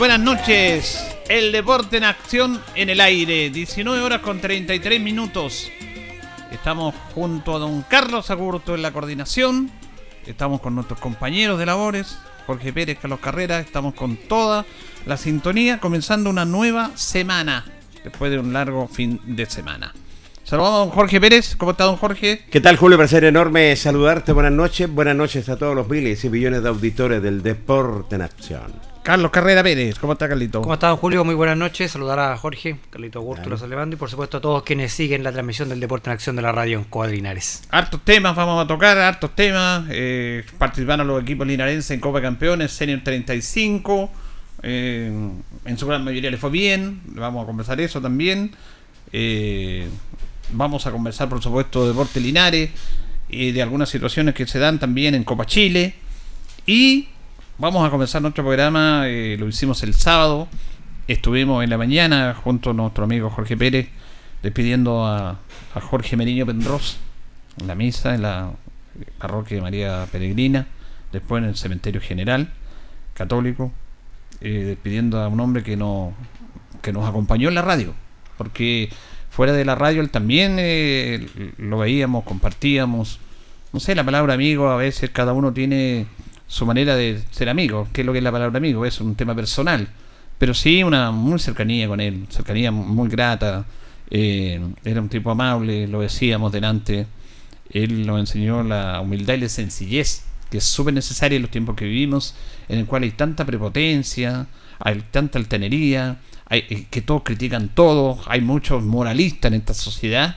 Buenas noches. El deporte en acción en el aire. 19 horas con 33 minutos. Estamos junto a don Carlos Agurto en la coordinación. Estamos con nuestros compañeros de labores. Jorge Pérez, Carlos Carrera. Estamos con toda la sintonía. Comenzando una nueva semana. Después de un largo fin de semana. Saludamos a don Jorge Pérez. ¿Cómo está don Jorge? ¿Qué tal Julio? Placer enorme saludarte. Buenas noches. Buenas noches a todos los miles y millones de auditores del deporte en acción. Carlos Carrera Pérez, ¿cómo está Carlito? ¿Cómo está don Julio? Muy buenas noches, saludar a Jorge, Carlito Augusto, los y por supuesto a todos quienes siguen la transmisión del Deporte en Acción de la radio en Cuadrinares. Hartos temas vamos a tocar, hartos temas, eh, participaron los equipos linarenses en Copa de Campeones, Senior 35, eh, en su gran mayoría le fue bien, vamos a conversar eso también, eh, vamos a conversar por supuesto de Deporte Linares y de algunas situaciones que se dan también en Copa Chile y Vamos a comenzar nuestro programa, eh, lo hicimos el sábado, estuvimos en la mañana junto a nuestro amigo Jorge Pérez, despidiendo a, Jorge Meriño Pendros en la misa en la parroquia de María Peregrina, después en el cementerio general católico, eh, despidiendo a un hombre que, no, que nos acompañó en la radio, porque fuera de la radio él también eh, lo veíamos, compartíamos, no sé, la palabra amigo a veces cada uno tiene su manera de ser amigo. ¿Qué es lo que es la palabra amigo? Es un tema personal. Pero sí una muy cercanía con él, cercanía muy grata. Eh, era un tipo amable, lo decíamos delante. Él nos enseñó la humildad y la sencillez, que es súper necesaria en los tiempos que vivimos, en el cual hay tanta prepotencia, hay tanta altanería, hay, eh, que todos critican todo, hay muchos moralistas en esta sociedad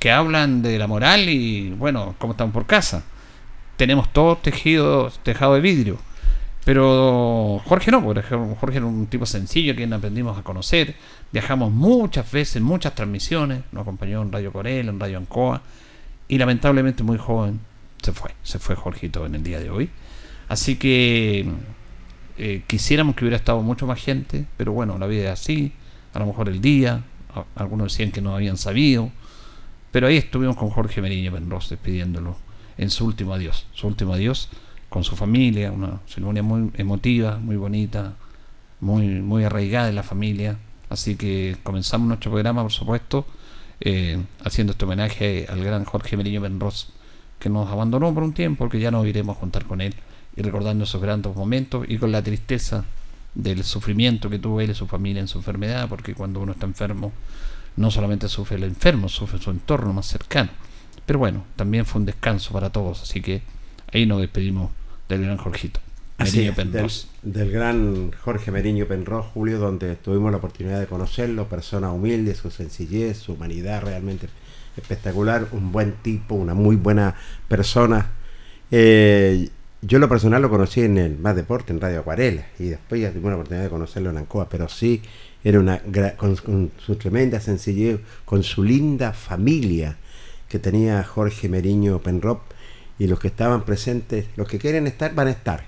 que hablan de la moral y, bueno, como estamos por casa tenemos todo tejido, tejado de vidrio. Pero Jorge no, porque Jorge era un tipo sencillo, quien aprendimos a conocer. Viajamos muchas veces, muchas transmisiones. Nos acompañó en Radio Corel, en Radio Ancoa. Y lamentablemente muy joven se fue. Se fue Jorgito en el día de hoy. Así que eh, quisiéramos que hubiera estado mucho más gente. Pero bueno, la vida es así. A lo mejor el día. Algunos decían que no habían sabido. Pero ahí estuvimos con Jorge Meriño Benros despidiéndolo en su último adiós. Su último adiós con su familia, una ceremonia muy emotiva, muy bonita, muy, muy arraigada en la familia. Así que comenzamos nuestro programa, por supuesto, eh, haciendo este homenaje al gran Jorge Meriño Benros, que nos abandonó por un tiempo, porque ya no iremos a juntar con él, y recordando esos grandes momentos y con la tristeza del sufrimiento que tuvo él y su familia en su enfermedad, porque cuando uno está enfermo, no solamente sufre el enfermo, sufre su entorno más cercano. Pero bueno, también fue un descanso para todos, así que ahí nos despedimos del gran Jorgito. Así del, gran Jorge Meriño Penrós, Julio, donde tuvimos la oportunidad de conocerlo, persona humilde, su sencillez, su humanidad realmente espectacular, un buen tipo, una muy buena persona. Eh, yo lo personal lo conocí en el Más Deporte, en Radio Acuarela, y después ya tuve la oportunidad de conocerlo en Ancoa, pero sí, era una con, con su tremenda sencillez, con su linda familia que tenía Jorge Meriño Penrop, y los que estaban presentes, los que quieren estar, van a estar.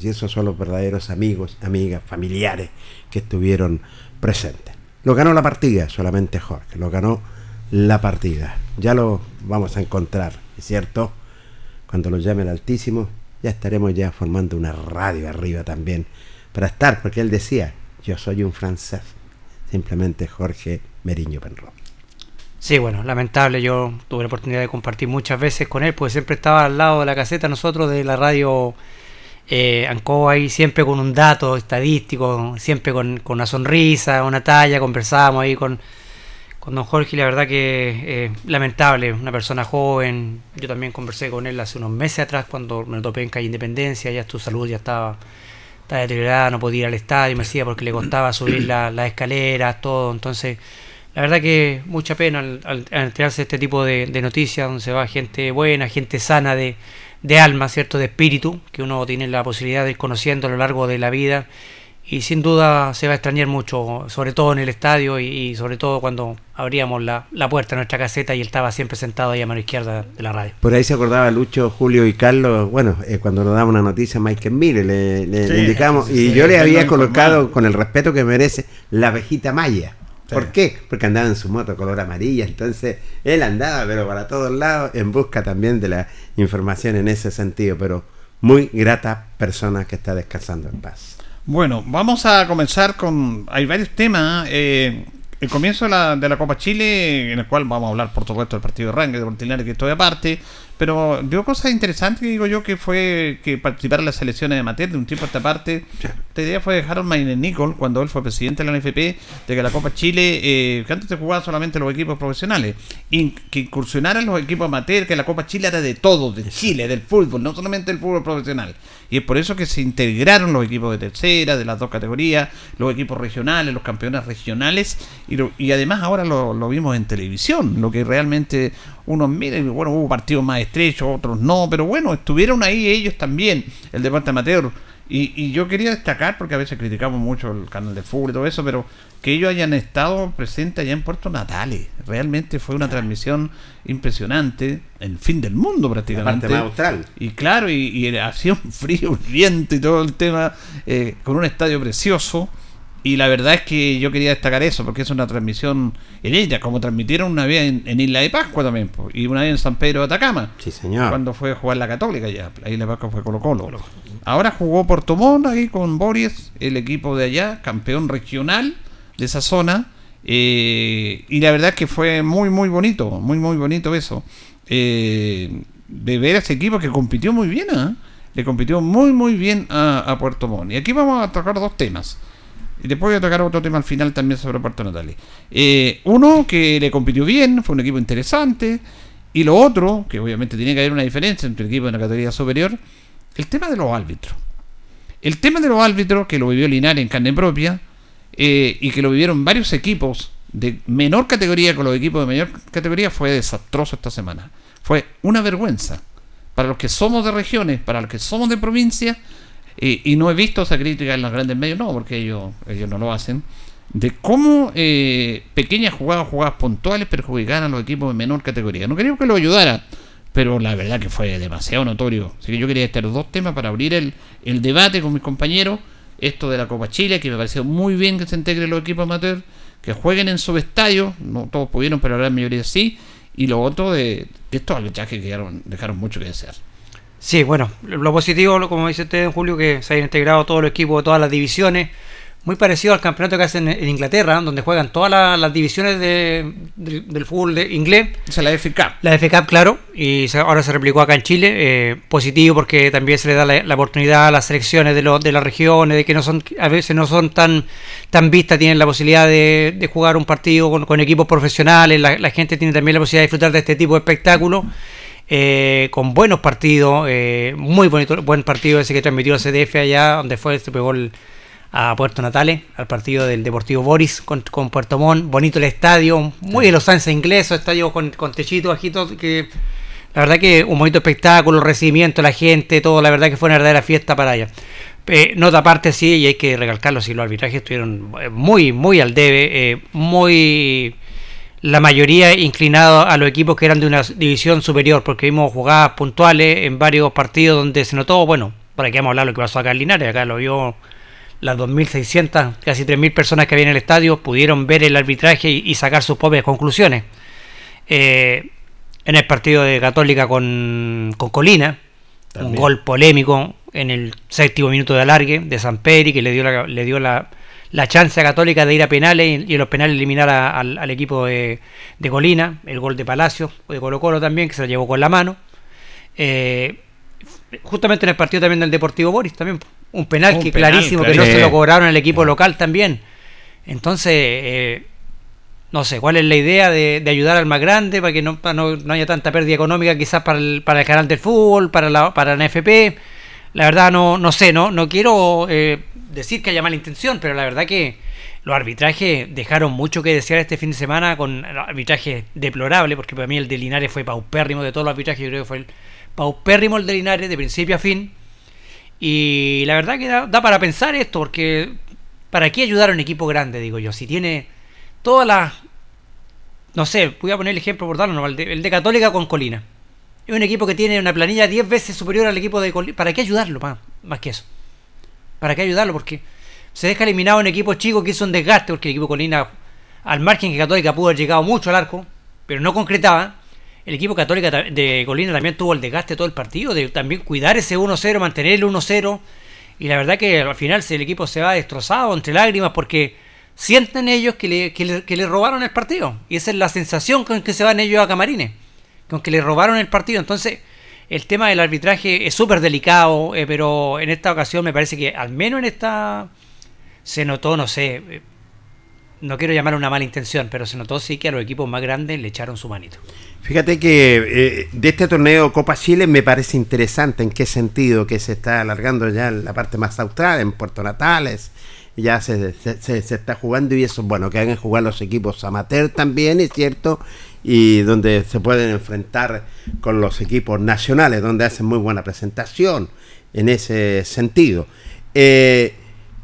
Y esos son los verdaderos amigos, amigas, familiares que estuvieron presentes. Lo ganó la partida, solamente Jorge, lo ganó la partida. Ya lo vamos a encontrar, ¿es cierto? Cuando lo llame el Altísimo, ya estaremos ya formando una radio arriba también para estar, porque él decía, yo soy un francés, simplemente Jorge Meriño Penrón. Sí, bueno, lamentable. Yo tuve la oportunidad de compartir muchas veces con él, porque siempre estaba al lado de la caseta nosotros de la radio eh, Ancoa ahí, siempre con un dato estadístico, siempre con, una sonrisa, una talla. Conversábamos ahí con, con don Jorge y la verdad que eh, lamentable, una persona joven. Yo también conversé con él hace unos meses atrás cuando me topé en calle Independencia, ya su salud ya estaba, estaba deteriorada, no podía ir al estadio, me decía porque le costaba subir las la escaleras, todo. Entonces la verdad que mucha pena al, enterarse de este tipo de, noticias donde se va gente buena, gente sana de, alma, ¿cierto? De espíritu, que uno tiene la posibilidad de ir conociendo a lo largo de la vida. Y sin duda se va a extrañar mucho, sobre todo en el estadio y, sobre todo cuando abríamos la, puerta de nuestra caseta y él estaba siempre sentado ahí a mano izquierda de la radio. Por ahí se acordaba Lucho, Julio y Carlos, bueno, eh, cuando nos daba una noticia Michael Mire, le, indicamos, y yo le había colocado con el respeto que merece la abejita maya. ¿Por qué? Porque andaba en su moto color amarilla, entonces él andaba, pero para todos lados, en busca también de la información en ese sentido, pero muy grata persona que está descansando en paz. Bueno, vamos a comenzar con... Hay varios temas. Eh, el comienzo de la, de la Copa Chile, en el cual vamos a hablar, por supuesto, del partido de Rangue, de Portinares, que estoy aparte. Pero dio cosas interesantes, digo yo, que fue que participar en las selecciones de Mater de un tiempo a esta parte. Esta idea fue de Harold Maine Nicol, cuando él fue presidente de la NFP, de que la Copa Chile, eh, que antes se jugaba solamente los equipos profesionales, y que incursionaran los equipos amateur, que la Copa Chile era de todo, de Chile, del fútbol, no solamente del fútbol profesional. Y es por eso que se integraron los equipos de tercera, de las dos categorías, los equipos regionales, los campeones regionales, y, y además ahora lo, lo vimos en televisión, lo que realmente unos miren, bueno, hubo partidos más estrechos, otros no, pero bueno, estuvieron ahí ellos también, el deporte amateur. Y, y, yo quería destacar, porque a veces criticamos mucho el canal de fútbol y todo eso, pero que ellos hayan estado presentes allá en Puerto Natales. Realmente fue una transmisión impresionante, el fin del mundo prácticamente. La parte austral. Y claro, y, y hacía un frío, un viento y todo el tema, eh, con un estadio precioso. Y la verdad es que yo quería destacar eso, porque es una transmisión en ella, como transmitieron una vez en, Isla de Pascua también, y una vez en San Pedro de Atacama. Sí, señor. Cuando fue a jugar la Católica ya. La Isla de Pascua fue Colo Colo. Ahora jugó Puerto Montt ahí con Boris, el equipo de allá, campeón regional de esa zona. Eh, y la verdad es que fue muy, muy bonito, muy, muy bonito eso. Eh, de ver a ese equipo que compitió muy bien, ¿eh? le compitió muy, muy bien a, a Puerto Montt. Y aquí vamos a tocar dos temas. Y después voy a tocar otro tema al final también sobre Puerto Natales. Eh, uno que le compitió bien, fue un equipo interesante. Y lo otro, que obviamente tiene que haber una diferencia entre el equipo de la categoría superior, el tema de los árbitros. El tema de los árbitros, que lo vivió Linares en carne propia, eh, y que lo vivieron varios equipos de menor categoría con los equipos de mayor categoría, fue desastroso esta semana. Fue una vergüenza. Para los que somos de regiones, para los que somos de provincia, y no he visto esa crítica en los grandes medios, no, porque ellos, ellos no lo hacen, de cómo eh, pequeñas jugadas, jugadas puntuales perjudicaban a los equipos de menor categoría. No queríamos que lo ayudara, pero la verdad que fue demasiado notorio. Así que yo quería estar dos temas para abrir el, el debate con mis compañeros. Esto de la Copa Chile, que me pareció muy bien que se integren los equipos amateurs, que jueguen en su estadio, no todos pudieron, pero la gran mayoría sí. Y lo otro de, de estos arbitrajes que dejaron mucho que desear. Sí, bueno, lo positivo, como dice usted, Julio, que se hayan integrado todos los equipos de todas las divisiones muy parecido al campeonato que hacen en Inglaterra, donde juegan todas las, divisiones del fútbol de inglés. O sea, la FA Cup. La FA Cup, claro, y ahora se replicó acá en Chile. Eh, positivo porque también se le da la, oportunidad a las selecciones de, de las regiones, de que no son a veces no son tan, tan vistas, tienen la posibilidad de, jugar un partido con, equipos profesionales, la, gente tiene también la posibilidad de disfrutar de este tipo de espectáculos. Eh, con buenos partidos, eh, muy bonito, buen partido ese que transmitió el CDF allá, donde fue, se pegó el, a Puerto Natales, al partido del Deportivo Boris con, Puerto Montt. Bonito el estadio, muy de los Anses ingleses, estadio con, con techito, bajito, que la verdad que un bonito espectáculo, recibimiento, la gente, todo, la verdad que fue una verdadera fiesta para allá. Eh, nota aparte, sí, y hay que recalcarlo, si los arbitrajes estuvieron eh, muy, muy al debe, eh, muy la mayoría inclinado a los equipos que eran de una división superior, porque vimos jugadas puntuales en varios partidos donde se notó, bueno, para que vamos a hablar lo que pasó acá en Linares, acá lo vio las 2.600, casi 3.000 personas que había en el estadio pudieron ver el arbitraje y, sacar sus propias conclusiones. Eh, en el partido de Católica con, Colina, un gol polémico en el séptimo minuto de alargue de San Peri, que le dio la, le dio la, chance a Católica de ir a penales y, en los penales eliminar al, equipo de, Colina, el gol de Palacio, de Colo Colo también, que se lo llevó con la mano. Eh, justamente en el partido también del Deportivo Boris, también un penal que clarísimo que no se lo cobraron el equipo local también. Entonces, eh, no sé, ¿cuál es la idea de, ayudar al más grande para que no, no, haya tanta pérdida económica quizás para el, para el canal del fútbol, para la, para la NFP? La verdad no, no sé, no, no quiero eh, decir que haya mala intención, pero la verdad que los arbitrajes dejaron mucho que desear este fin de semana con arbitraje deplorable, porque para mí el de Linares fue paupérrimo de todos los arbitrajes, yo creo que fue el paupérrimo el de Linares de principio a fin y la verdad que da, para pensar esto, porque ¿para qué ayudar a un equipo grande, digo yo? Si tiene todas las... No sé, voy a poner el ejemplo por darlo, de, el de Católica con Colina. Es un equipo que tiene una planilla 10 veces superior al equipo de Colina. ¿Para qué ayudarlo más, más que eso? ¿Para qué ayudarlo? Porque se deja eliminado un equipo chico que hizo un desgaste, porque el equipo Colina, al margen que Católica pudo haber llegado mucho al arco, pero no concretaba el equipo católico de Colina también tuvo el desgaste todo el partido, de también cuidar ese 1-0, mantener el 1-0. Y la verdad que al final el equipo se va destrozado entre lágrimas porque sienten ellos que le, que le, robaron el partido. Y esa es la sensación con que se van ellos a Camarines, con que le robaron el partido. Entonces, el tema del arbitraje es súper delicado, eh, pero en esta ocasión me parece que al menos en esta se notó, no sé, eh, no quiero llamar una mala intención, pero se notó sí que a los equipos más grandes le echaron su manito. Fíjate que eh, de este torneo Copa Chile me parece interesante en qué sentido que se está alargando ya en la parte más austral, en Puerto Natales, ya se, se, está jugando y eso, bueno, que hagan jugar los equipos amateur también, es cierto, y donde se pueden enfrentar con los equipos nacionales, donde hacen muy buena presentación en ese sentido. Eh,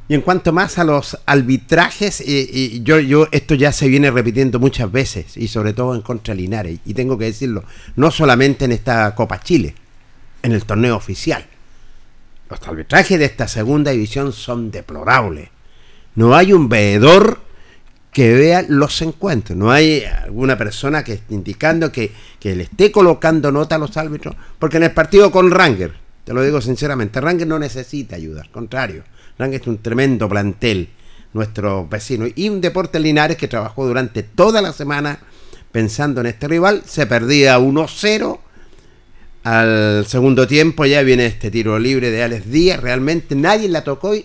y en cuanto más a los arbitrajes, y, yo, yo esto ya se viene repitiendo muchas veces, y sobre todo en contra Linares, y tengo que decirlo, no solamente en esta Copa Chile, en el torneo oficial. Los arbitrajes de esta segunda división son deplorables. No hay un veedor que vea los encuentros. No hay alguna persona que esté indicando que, que, le esté colocando nota a los árbitros. Porque en el partido con Ranger, te lo digo sinceramente, Ranger no necesita ayuda, al contrario es un tremendo plantel, nuestro vecino. Y un Deporte Linares que trabajó durante toda la semana pensando en este rival. Se perdía 1-0. Al segundo tiempo ya viene este tiro libre de Alex Díaz. Realmente nadie la tocó y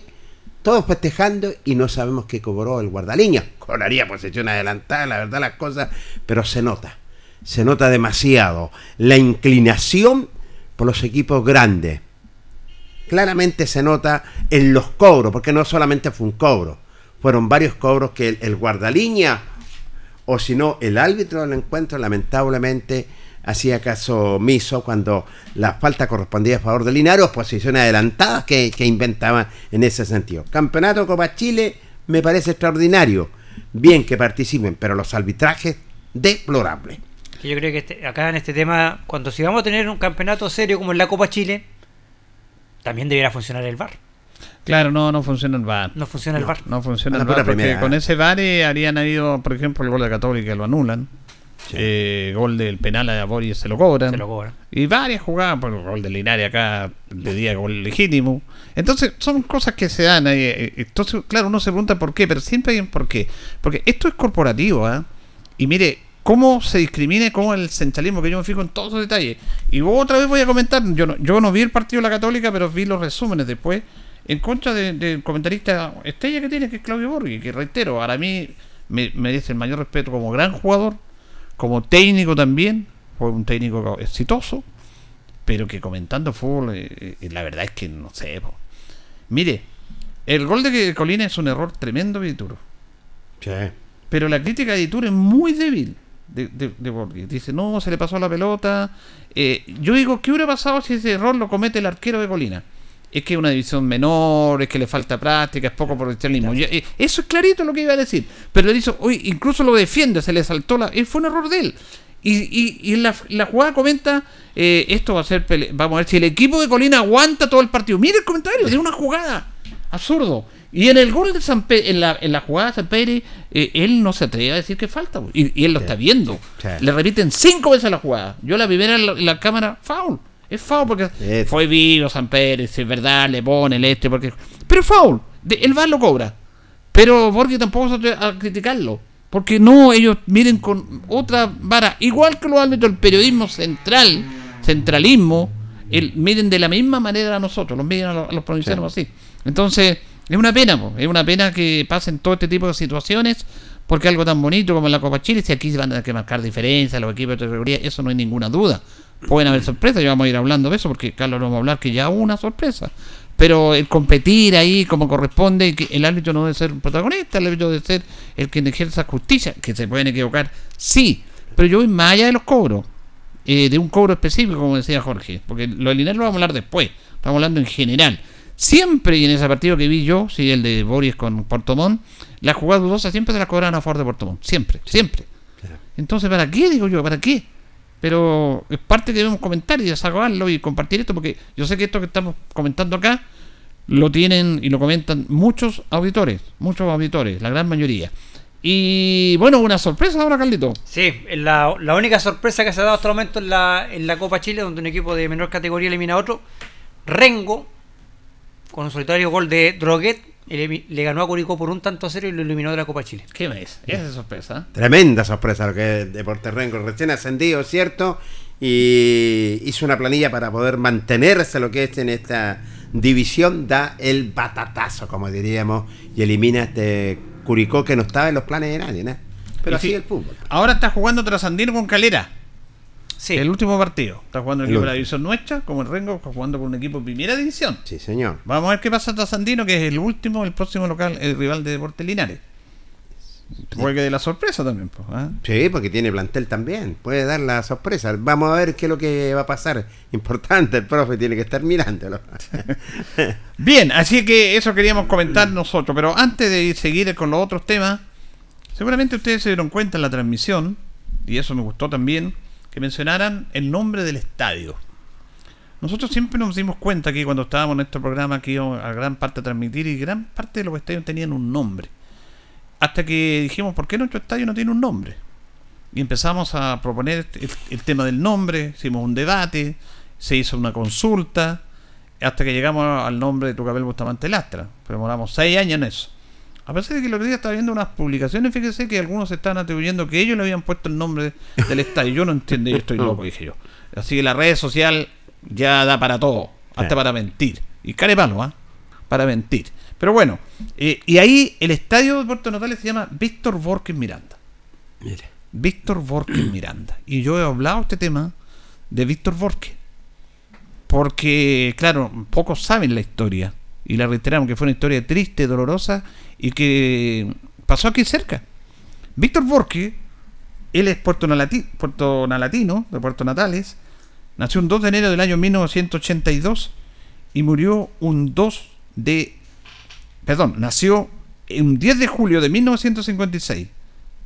todos festejando y no sabemos qué cobró el guardaliña. Cobraría posición adelantada, la verdad las cosas, pero se nota. Se nota demasiado la inclinación por los equipos grandes claramente se nota en los cobros, porque no solamente fue un cobro, fueron varios cobros que el, guardaliña o si no el árbitro del encuentro lamentablemente hacía caso omiso cuando la falta correspondía a favor de Linares, posiciones adelantadas que, que inventaban en ese sentido. Campeonato Copa Chile me parece extraordinario. Bien que participen, pero los arbitrajes deplorables. Yo creo que este- acá en este tema, cuando si vamos a tener un campeonato serio como en la Copa Chile, también debería funcionar el VAR. Claro, no, no funciona el VAR. No funciona el VAR. No funciona el VAR porque primera. con ese VAR eh, harían habido, por ejemplo, el gol de Católica lo anulan. Sí. Eh, gol del penal a Boris se lo cobran. Se lo cobran. Y varias jugadas, por el gol de Linares acá le día gol legítimo. Entonces, son cosas que se dan ahí. eh, Entonces, claro, uno se pregunta por qué, pero siempre hay un por qué. Porque esto es corporativo, ¿ah? Y mire, cómo se discrimina cómo el centralismo, que yo me fijo en todos esos detalles. Y vos otra vez voy a comentar, yo no, yo no vi el partido de la Católica, pero vi los resúmenes después, en contra de- del comentarista estrella que tiene, que es Claudio Borghi, que reitero, para mí me merece el mayor respeto como gran jugador, como técnico también, fue un técnico exitoso, pero que comentando fútbol, eh, eh, la verdad es que no sé. po. Mire, el gol de Colina es un error tremendo duro. Sí. Pero la crítica de Itur es muy débil de, de, de. Dice, no, se le pasó la pelota. Eh, yo digo, ¿qué hubiera pasado si ese error lo comete el arquero de Colina? Es que es una división menor, es que le falta práctica, es poco profesionalismo. Eso es clarito lo que iba a decir. Pero le dice, oye, incluso lo defiende, se le saltó la... Fue un error de él. Y, y, y en la, la jugada comenta, eh, esto va a ser... pele- Vamos a ver si el equipo de Colina aguanta todo el partido. Mire el comentario, de una jugada. Absurdo. Y en el gol de San Pe- en la, en la jugada de San Pedro, eh, él no se atreve a decir que falta. po. Y, y él lo está viendo. Sí. Le repiten cinco veces la jugada. Yo la primera en la, en la cámara, foul. Es foul porque fue vivo San Pérez, es verdad, le pone el este, porque. Pero foul. De- el VAR lo cobra. Pero Borghi tampoco se atreve a criticarlo. Porque no, ellos miren con otra vara. Igual que los árbitros, el periodismo central, centralismo, el, miren de la misma manera a nosotros, los miden a los, a los provincianos así. Entonces, es una pena, po, es una pena que pasen todo este tipo de situaciones, porque algo tan bonito como la Copa Chile, si aquí se van a tener que marcar diferencias, los equipos de categoría, eso no hay ninguna duda. Pueden haber sorpresas, ya vamos a ir hablando de eso, porque Carlos nos va a hablar que ya hubo una sorpresa. Pero el competir ahí como corresponde, que el árbitro no debe ser un protagonista, el árbitro debe ser el que ejerza justicia, que se pueden equivocar, sí, pero yo voy más allá de los cobros, eh, de un cobro específico, como decía Jorge, porque lo de lo vamos a hablar después, estamos hablando en general. Siempre, y en ese partido que vi yo, sí, el de Boris con Portomón, la jugada dudosa siempre se la cobran a favor de Portomón, siempre, siempre. Entonces, ¿para qué? Digo yo, ¿para qué? Pero es parte que debemos comentar y desahogarlo y compartir esto, porque yo sé que esto que estamos comentando acá lo tienen y lo comentan muchos auditores, muchos auditores, la gran mayoría. Y bueno, una sorpresa ahora, Carlito. Sí, la, la única sorpresa que se ha dado hasta el momento en la, en la Copa Chile, donde un equipo de menor categoría elimina a otro. Rengo, con un solitario gol de Droguet, le ganó a Curicó por un tanto a cero y lo eliminó de la Copa Chile. ¿Qué mes? Esa es sorpresa. Tremenda sorpresa lo que es Deportes Rengo, recién ascendido, ¿cierto? Y hizo una planilla para poder mantenerse lo que es en esta división, da el batatazo, como diríamos, y elimina a este Curicó que no estaba en los planes de nadie, ¿no? Pero Y así sí, es el fútbol. Ahora está jugando Trasandino con Calera. Sí, El último partido. Está jugando el El equipo de la división nuestra, como el Rengo, está jugando con un equipo de primera división. Sí, señor. Vamos a ver qué pasa a Trasandino, que es el último, el próximo local, el rival de Deportes Linares. Puede que de la sorpresa también, pues. ¿ah? Sí, porque tiene plantel también. Puede dar la sorpresa. Vamos a ver qué es lo que va a pasar. Importante, el profe tiene que estar mirándolo. Bien, así que eso queríamos comentar nosotros. Pero antes de seguir con los otros temas, seguramente ustedes se dieron cuenta en la transmisión, y eso me gustó también, que mencionaran el nombre del estadio. Nosotros siempre nos dimos cuenta que cuando estábamos en este programa que íbamos a gran parte a transmitir y gran parte de los estadios tenían un nombre. Hasta que dijimos, ¿por qué nuestro estadio no tiene un nombre? Y empezamos a proponer el, el tema del nombre, hicimos un debate, se hizo una consulta, hasta que llegamos al nombre de Tucapel Bustamante Lastra. Pero demoramos seis años en eso. A pesar de que el otro día estaba viendo unas publicaciones, fíjese que algunos estaban atribuyendo que ellos le habían puesto el nombre del estadio. Yo no entiendo, yo estoy loco, dije yo. Así que la red social ya da para todo, hasta Sí. para mentir. Y care palo, ¿ah? Para mentir. Pero bueno, eh, y ahí el estadio de Puerto Natales se llama Víctor Borges Miranda. Mire. Víctor Borges Miranda. Y yo he hablado este tema de Víctor Borges. Porque, claro, pocos saben la historia. Y la reiteramos que fue una historia triste, dolorosa y que pasó aquí cerca. Víctor Borges Él es puerto, Nalati- puerto nalatino, de Puerto Natales. Nació un 2 de enero del año 1982 y murió un 2 de... Perdón, nació un 10 de julio de 1956.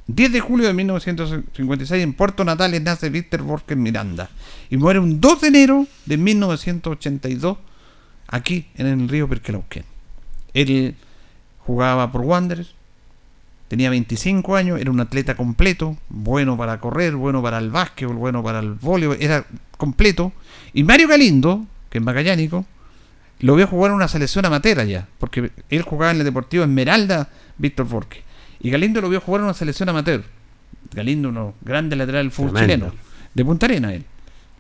10 de julio de 1956 en Puerto Natales nace Víctor Borges Miranda y muere un 2 de enero de 1982 aquí en el río Perquelauquén. Él jugaba por Wanderers, tenía 25 años, era un atleta completo, bueno para correr, bueno para el básquetbol, bueno para el voleibol, era completo. Y Mario Galindo, que es magallánico, lo vio jugar en una selección amateur allá, porque él jugaba en el Deportivo Esmeralda Víctor Borges. Y Galindo lo vio jugar en una selección amateur. Galindo, uno grande lateral del fútbol Tremendo. chileno, de Punta Arena él.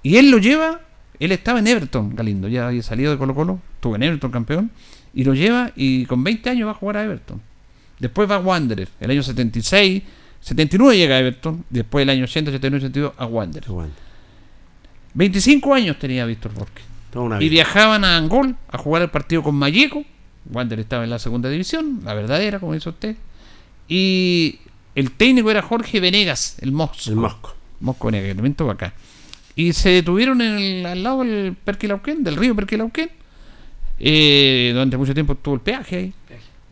Y él lo lleva, él estaba en Everton, Galindo, ya había salido de Colo Colo, estuvo en Everton campeón, y lo lleva y con 20 años va a jugar a Everton. Después va a Wanderer, el año 76, 79 llega a Everton, después el año 80, 81, 82 a Wanderer. Aguanta. 25 años tenía Víctor Borges. Y viajaban a Angol a jugar el partido con Mayeco. Wander estaba en la segunda división, la verdadera, como dice usted. Y el técnico era Jorge Venegas, el Mosco. El Mosco. Mosco Venegas, estuvo acá. Y se detuvieron en el- al lado del Perquilauquén, del río Perquilauquén. Eh, durante mucho tiempo estuvo el peaje ahí.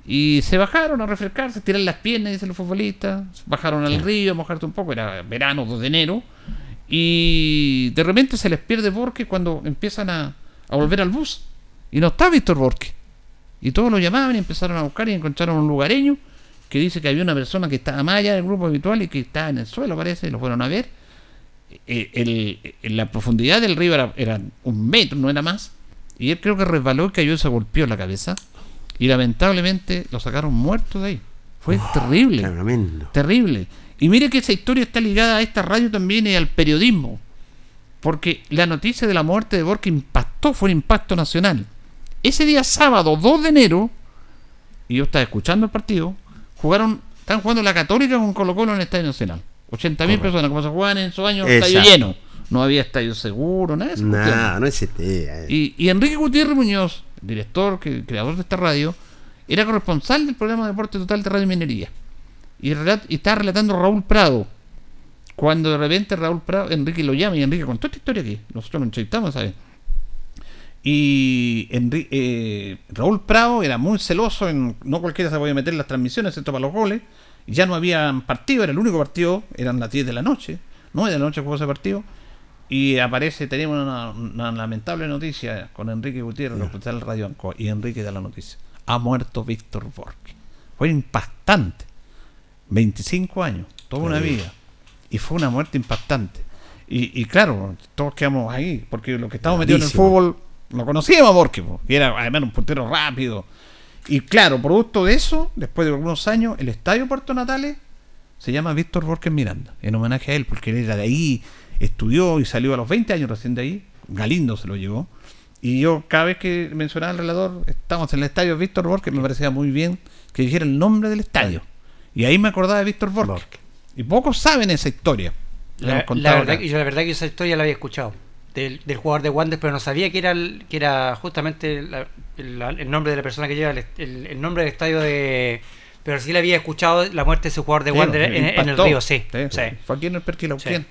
Y se bajaron a refrescarse, tirar las piernas, dicen los futbolistas. Bajaron al río a mojarse un poco, era verano, 2 de enero. Y de repente se les pierde Borges cuando empiezan a, a volver al bus. Y no está Víctor Borges. Y todos lo llamaban y empezaron a buscar y encontraron un lugareño que dice que había una persona que estaba más allá del grupo habitual y que estaba en el suelo, parece, y lo fueron a ver. Eh, el- en la profundidad del río era, era un metro, no era más. Y él creo que resbaló y cayó y se golpeó la cabeza. Y lamentablemente lo sacaron muerto de ahí. Fue terrible. Tremendo. Terrible. Y mire que esa historia está ligada a esta radio también y al periodismo. Porque la noticia de la muerte de Borges impactó, fue un impacto nacional. Ese día sábado 2 de enero, y yo estaba escuchando el partido, jugaron, estaban jugando la Católica con Colo Colo en el Estadio Nacional. 80.000 Correcto. personas, como se jugaban en años, Exacto. estadio lleno. No había estadio seguro, nada de eso. Nada, no existía. eh. Y, y Enrique Gutiérrez Muñoz, director, que, creador de esta radio, era corresponsal del programa Deporte Total de Radio Minería. Y, relat- y estaba relatando Raúl Prado. Cuando de repente Raúl Prado, Enrique lo llama y Enrique contó esta historia aquí. Nosotros lo entrevistamos, ¿sabes? Y Enri- eh, Raúl Prado era muy celoso, en, no cualquiera se podía meter en las transmisiones, excepto para los goles. Y ya no había partido, era el único partido, eran las 10 de la noche, 9 de la noche jugó ese partido. Y aparece, tenemos una, una lamentable noticia con Enrique Gutiérrez, el hospital Radio Ancoa, y Enrique da la noticia. Ha muerto Víctor Borges. Fue impactante. 25 años, toda una vida. Y fue una muerte impactante. Y, y claro, todos quedamos ahí, porque los que estamos metidos en el fútbol lo conocíamos a Borges, po, que era además un portero rápido. Y claro, producto de eso, después de algunos años, el estadio Puerto Natales se llama Víctor Borges Miranda, en homenaje a él, porque él era de ahí, estudió y salió a los 20 años recién de ahí. Galindo se lo llevó. Y yo, cada vez que mencionaba al relator, estamos en el estadio Víctor Borges, me parecía muy bien que dijera el nombre del estadio. Y ahí me acordaba de Víctor Borges. Borges. Y pocos saben esa historia. La verdad, yo la verdad que esa historia la había escuchado del, del jugador de Wanderers, pero no sabía que era el- que era justamente la- el, el nombre de la persona que lleva el, el- el nombre del estadio de pero sí le había escuchado la muerte de ese jugador de Sí, Wanderers me en, en el río, sí. Sí, sí. Fue aquí en el Perquilauquén. Sí.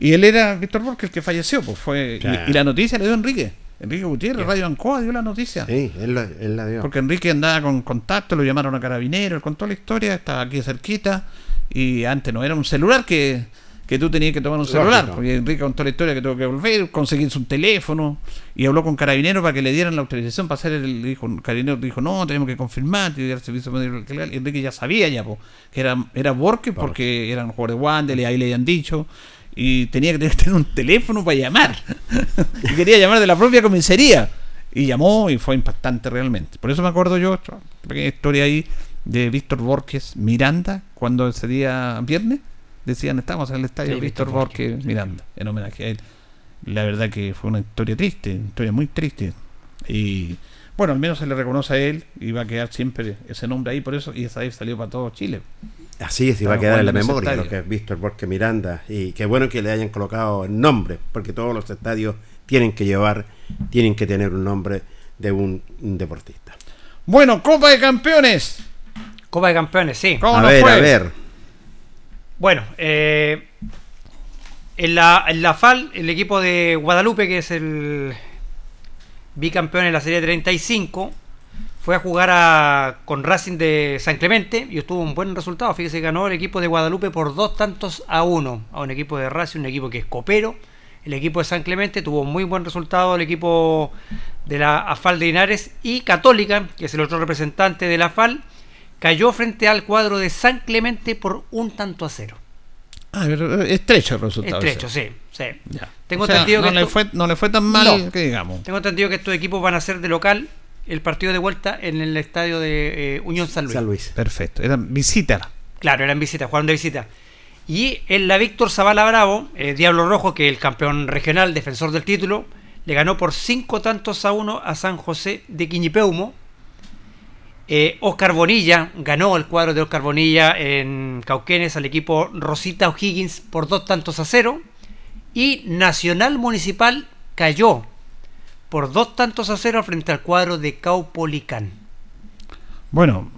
Y él era Víctor Borges el que falleció, pues fue. y- la noticia le dio Enrique. Enrique Gutiérrez, Radio Ancoa dio la noticia. Sí, él, la- él la dio. Porque Enrique andaba con contacto, lo llamaron a carabinero, él contó la historia, estaba aquí cerquita. Y antes no era un celular que, que tú tenías que tomar un Lógico. celular. Porque Enrique contó la historia que tuvo que volver, conseguirse un teléfono. Y habló con carabinero para que le dieran la autorización para hacer el. Dijo, carabinero dijo, no, tenemos que confirmar, que dar servicio legal. Y Enrique ya sabía ya, po, que era, era Borges porque eran jugadores de Wander, y ahí le habían dicho. Y tenía que tener, un teléfono para llamar. y quería llamar de la propia comisaría. Y llamó y fue impactante realmente. Por eso me acuerdo yo, otra pequeña historia ahí de Víctor Borges Miranda, cuando ese día viernes decían estamos en el estadio Sí, Víctor Borges Borges, Miranda, en homenaje a él. La verdad que fue una historia triste, una historia muy triste. Y bueno, al menos se le reconoce a él y va a quedar siempre ese nombre ahí por eso y esa vez salió para todo Chile. Así es, y va a quedar en la memoria lo estadio. que es Víctor Borges Miranda. Y qué bueno que le hayan colocado el nombre, porque todos los estadios tienen que llevar, tienen que tener un nombre de un, un deportista. Bueno, Copa de Campeones. Copa de Campeones, sí. ¿Cómo A nos ver, fue? a ver. Bueno, eh, En la, en la FAL, el equipo de Guadalupe, que es el bicampeón en la serie 35, fue a jugar con Racing de San Clemente y obtuvo un buen resultado. Fíjese, ganó el equipo de Guadalupe por dos tantos a uno a un equipo de Racing, un equipo que es copero. El equipo de San Clemente tuvo muy buen resultado, el equipo de la AFAL de Linares y Católica, que es el otro representante de la AFAL, cayó frente al cuadro de San Clemente por un tanto a cero. Ah, estrecho el resultado. Estrecho, sí. sí. Tengo entendido no que le fue, no le fue tan mal que digamos. Tengo entendido que estos equipos van a ser de local el partido de vuelta en el estadio de eh, Unión San Luis. San Luis. Perfecto. Eran visita. Claro, eran visitas, jugaron de visita. Y en la Víctor Zavala Bravo, eh, Diablo Rojo, que es el campeón regional, defensor del título, le ganó por cinco tantos a uno a San José de Quiñipeumo. Eh, Oscar Bonilla ganó el cuadro de Oscar Bonilla en Cauquenes al equipo Rosita O'Higgins por dos tantos a cero. Y Nacional Municipal cayó por dos tantos a cero frente al cuadro de Caupolicán. Bueno,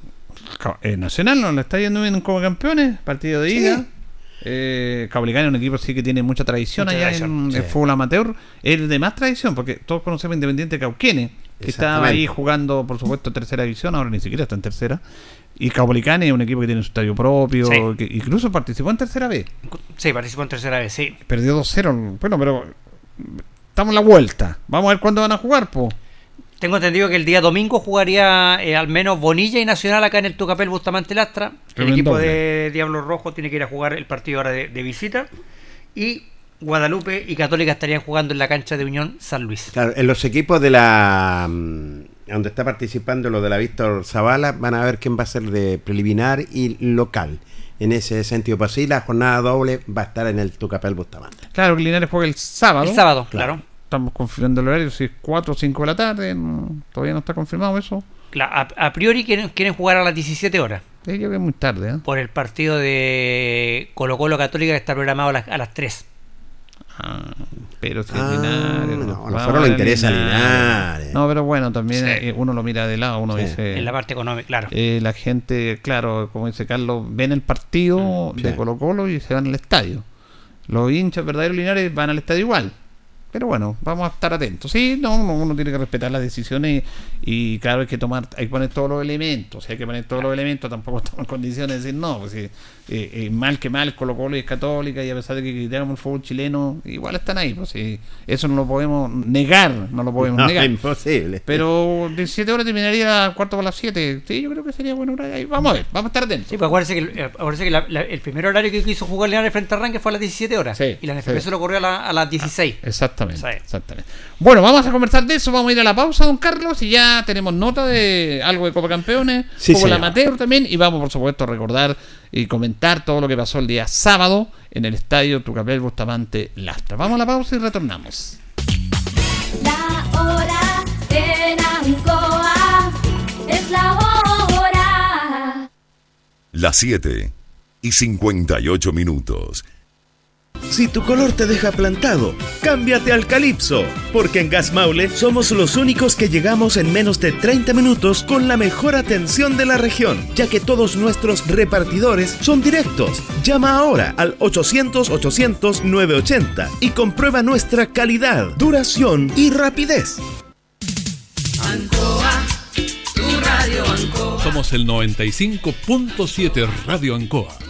eh, Nacional no le está yendo bien como campeones, partido de ida. Eh, Caupolicán es un equipo sí que tiene mucha tradición allá en el fútbol amateur. Es de más tradición, porque todos conocemos Independiente Cauquenes, que estaba ahí jugando, por supuesto, tercera división, ahora ni siquiera está en tercera. Y Caupolicán es un equipo que tiene su estadio propio, que incluso participó en tercera vez. Sí, participó en tercera vez, sí. Perdió 2-0, bueno, pero estamos en la vuelta. Vamos a ver cuándo van a jugar, po. Tengo entendido que el día domingo jugaría eh, al menos Bonilla y Nacional acá en el Tucapel Bustamante Lastra. El equipo de Diablo Rojo tiene que ir a jugar el partido ahora de, visita. Y Guadalupe y Católica estarían jugando en la cancha de Unión San Luis. Claro, en los equipos de la. Mm, donde está participando lo de la Víctor Zavala, van a ver quién va a ser de preliminar y local. En ese sentido, pues sí, la jornada doble va a estar en el Tucapel Bustamante. Claro, que Linares juega el sábado. El sábado, claro estamos confirmando el horario, si es 4 o 5 de la tarde, todavía no está confirmado eso. a, priori quieren, quieren jugar a las 17 horas. Sí, yo creo muy tarde. ¿eh? Por el partido de Colo Colo Católica que está programado a las, a las 3. Ah, pero si ah, Linares. No, a nosotros nos interesa Linares. No, pero bueno, también eh, uno lo mira de lado, uno dice. En la parte económica, claro. Eh, la gente, claro, como dice Carlos, ven el partido mm, de Colo Colo y se van al estadio. Los hinchas verdaderos Linares van al estadio igual. Pero bueno, vamos a estar atentos. Sí, no, uno tiene que respetar las decisiones y, claro, hay que tomar, hay que poner todos los elementos. Si hay que poner todos los elementos, tampoco estamos en condiciones de decir no. Pues, eh, eh, mal que mal, Colo Colo es católica y a pesar de que criticamos el fútbol chileno, igual están ahí. Pues, eso no lo podemos negar, no lo podemos negar. Es imposible. Pero de 7 horas terminaría cuarto por las 7. Sí, yo creo que sería bueno. Vamos a ver, vamos a estar atentos. Sí, pues acuérdense que, eh, acuérdense que el primer horario que quiso jugar Leonardo frente a Arranque fue a las 17 horas. y la NFP se lo corrió a, las 16. Ah, exactamente, exactamente. Bueno, vamos a conversar de eso. Vamos a ir a la pausa, don Carlos, y ya tenemos nota de algo de Copa Campeones, sí, la amateur también. Y vamos, por supuesto, a recordar y comentar todo lo que pasó el día sábado en el estadio Tucapel Bustamante Lastra. Vamos a la pausa y retornamos. La hora en Ancoa es la hora. Las 7 y 58 minutos. Si tu color te deja plantado, cámbiate al Calipso, porque en Gas Maule somos los únicos que llegamos en menos de 30 minutos con la mejor atención de la región, ya que todos nuestros repartidores son directos. Llama ahora al 800-800-980 y comprueba nuestra calidad, duración y rapidez. Ancoa, tu radio Ancoa. Somos el 95.7 Radio Ancoa.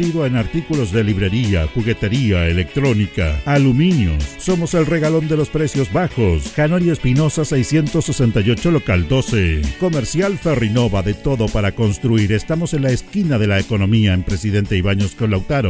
en artículos de librería, juguetería, electrónica, aluminios. Somos el regalón de los precios bajos. Canorio Espinosa 668 local 12. Comercial Ferrinova de todo para construir. Estamos en la esquina de la economía en Presidente Ibaños con Lautaro.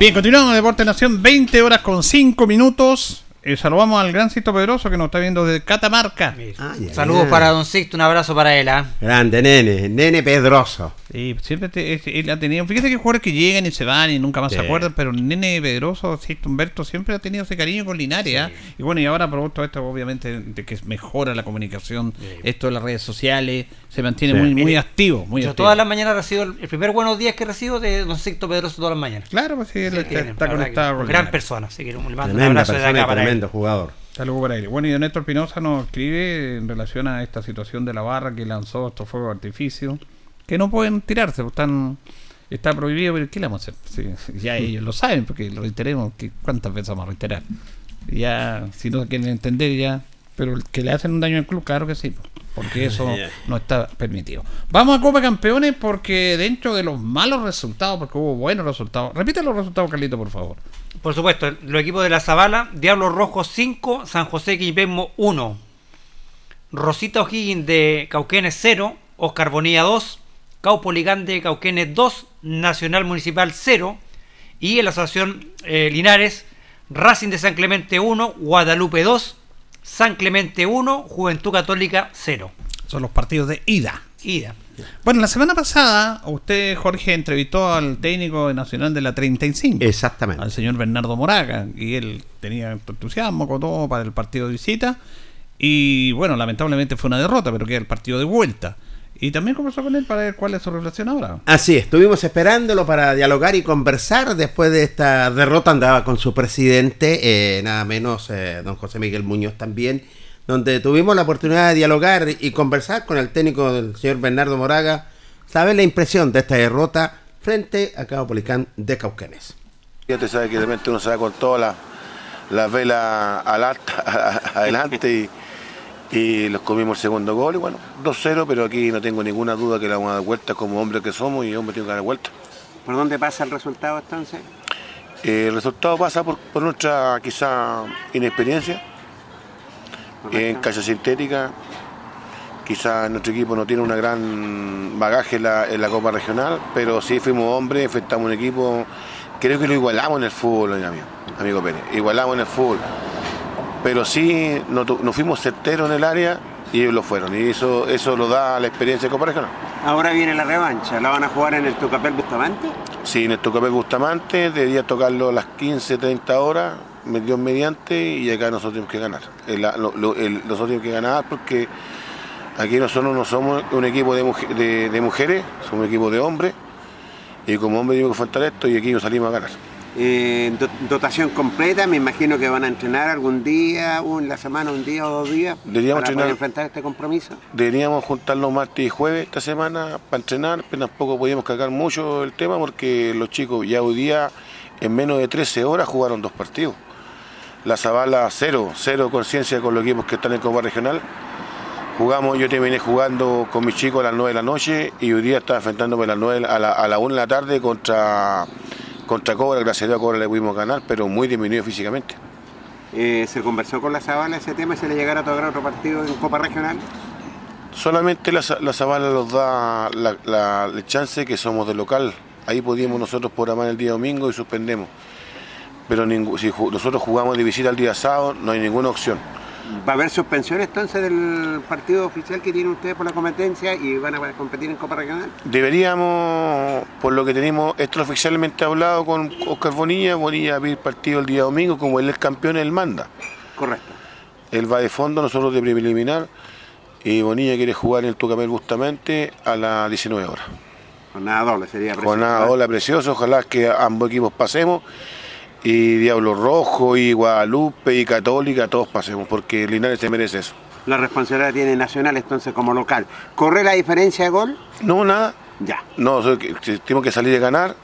Bien, continuamos en Deporte Nación, 20 horas con 5 minutos. Eh, saludamos al gran Cito Pedroso que nos está viendo desde Catamarca. Ay, Saludos ay. para Don Sixto, un abrazo para él. ¿ah? Grande, nene, nene Pedroso. Sí, siempre te- es- él ha tenido. Fíjate que hay jugadores que llegan y se van y nunca más Sí. se acuerdan, pero el nene Pedroso, Sixto Humberto, siempre ha tenido ese cariño con Linares. ¿ah? Y bueno, y ahora producto de esto, obviamente, de que mejora la comunicación, esto de las redes sociales, se mantiene Sí. muy, muy activo. Muy Yo activo. todas las mañanas recibo el, el primer buenos días que recibo de Don Sixto Pedroso todas las mañanas. Claro, pues sí, él Sí, está, que, está conectado Gran Linares. persona, así que le mando un abrazo persona y acá para él. tremendo jugador. Saludos para él. Bueno, y don Néstor Pinoza nos escribe en relación a esta situación de la barra que lanzó estos fuegos de artificio, que no pueden tirarse, pues están, está prohibido, pero ¿qué le vamos a hacer? Sí, ya ellos lo saben, porque lo reiteremos, que ¿cuántas veces vamos a reiterar? Ya, si no quieren entender ya, pero el que le hacen un daño al club, claro que sí, pues, porque eso no está permitido. Vamos a Copa Campeones porque dentro de los malos resultados, porque hubo buenos resultados, repite los resultados, Carlito, por favor. Por supuesto, los equipos de la Zabala, Diablos Rojos 5, San José Quilpemo 1, Rosita O'Higgins de Cauquenes 0, Oscar Bonilla 2, Caupoligán de Cauquenes 2, Nacional Municipal 0 y en la Asociación eh, Linares, Racing de San Clemente 1, Guadalupe 2, San Clemente 1, Juventud Católica 0. Son los partidos de ida. Ida. Bueno, la semana pasada usted, Jorge, entrevistó al técnico nacional de la 35, Exactamente. al señor Bernardo Moraga, y él tenía entusiasmo con todo para el partido de visita. Y bueno, lamentablemente fue una derrota, pero queda el partido de vuelta. Y también conversó con él para ver cuál es su reflexión ahora. Así, estuvimos esperándolo para dialogar y conversar después de esta derrota. Andaba con su presidente, eh, nada menos eh, don José Miguel Muñoz también, donde tuvimos la oportunidad de dialogar y conversar con el técnico del señor Bernardo Moraga, saber la impresión de esta derrota frente a Cabo Policán de Cauquenes. Ya te sabes que de repente uno se va con todas las las velas al alta- adelante y, y los comimos el segundo gol y bueno, 2-0, pero aquí no tengo ninguna duda que la vamos a dar vuelta como hombre que somos y hombre tengo que dar vuelta. ¿Por dónde pasa el resultado entonces? Eh, el resultado pasa por, por nuestra quizá inexperiencia en cancha sintética. Quizá nuestro equipo no tiene un gran bagaje en la, en la Copa Regional, pero sí fuimos hombres, enfrentamos un equipo, creo que lo igualamos en el fútbol, amigo, amigo Pérez, igualamos en el fútbol. Pero sí no, tu- no fuimos certeros en el área y ellos lo fueron, y eso, eso lo da la experiencia de Copa Regional. Ahora viene la revancha, ¿la van a jugar en el Tucapel Bustamante? Sí, en el Tocapel Bustamante debería tocarlo a las 15, 30 horas, Dios mediante, y acá nosotros tenemos que ganar. El- lo- lo- el- nosotros tenemos que ganar porque aquí nosotros no somos un equipo de, muje- de- de mujeres, somos un equipo de hombres, y como hombres tenemos que enfrentar esto y aquí nos salimos a ganar. Eh, do- dotación completa, me imagino que van a entrenar algún día, un, la semana, un día o dos días Deberíamos para entrenar. poder enfrentar este compromiso. Deberíamos juntarnos martes y jueves esta semana para entrenar, pero tampoco podíamos cargar mucho el tema porque los chicos ya hoy día en menos de 13 horas jugaron dos partidos. La Zabala cero, cero conciencia con los equipos que están en Copa Regional. Jugamos, yo terminé jugando con mis chicos a las 9 de la noche y hoy día estaba enfrentándome a las 9 a la, a la 1 de la tarde contra, contra Cobra, gracias a Dios a Cobra le pudimos ganar, pero muy disminuido físicamente. Eh, ¿Se conversó con la Zabala ese tema? ¿Se le llegará a tocar otro partido en Copa Regional? Solamente la, la Zabala nos da la, chance que somos de local. Ahí podíamos nosotros programar el día domingo y suspendemos. Pero ningú- si nosotros jugamos de visita el día sábado, no hay ninguna opción. ¿Va a haber suspensión entonces del partido oficial que tienen ustedes por la competencia y van a competir en Copa Regional? Deberíamos, por lo que tenemos extraoficialmente hablado con Oscar Bonilla, Bonilla va a pedir partido el día domingo, como él es campeón, él manda. Correcto. Él va de fondo, nosotros de preliminar, y Bonilla quiere jugar en el Tucapel Bustamante a las 19 horas. Jornada doble sería Jornada hola preciosa, ojalá que ambos equipos pasemos y Diablo Rojo y Guadalupe y Católica todos pasemos porque Linares se merece eso. La responsabilidad tiene Nacional entonces como local. ¿Corre la diferencia de gol? No, nada. Ya. No, tenemos que salir a ganar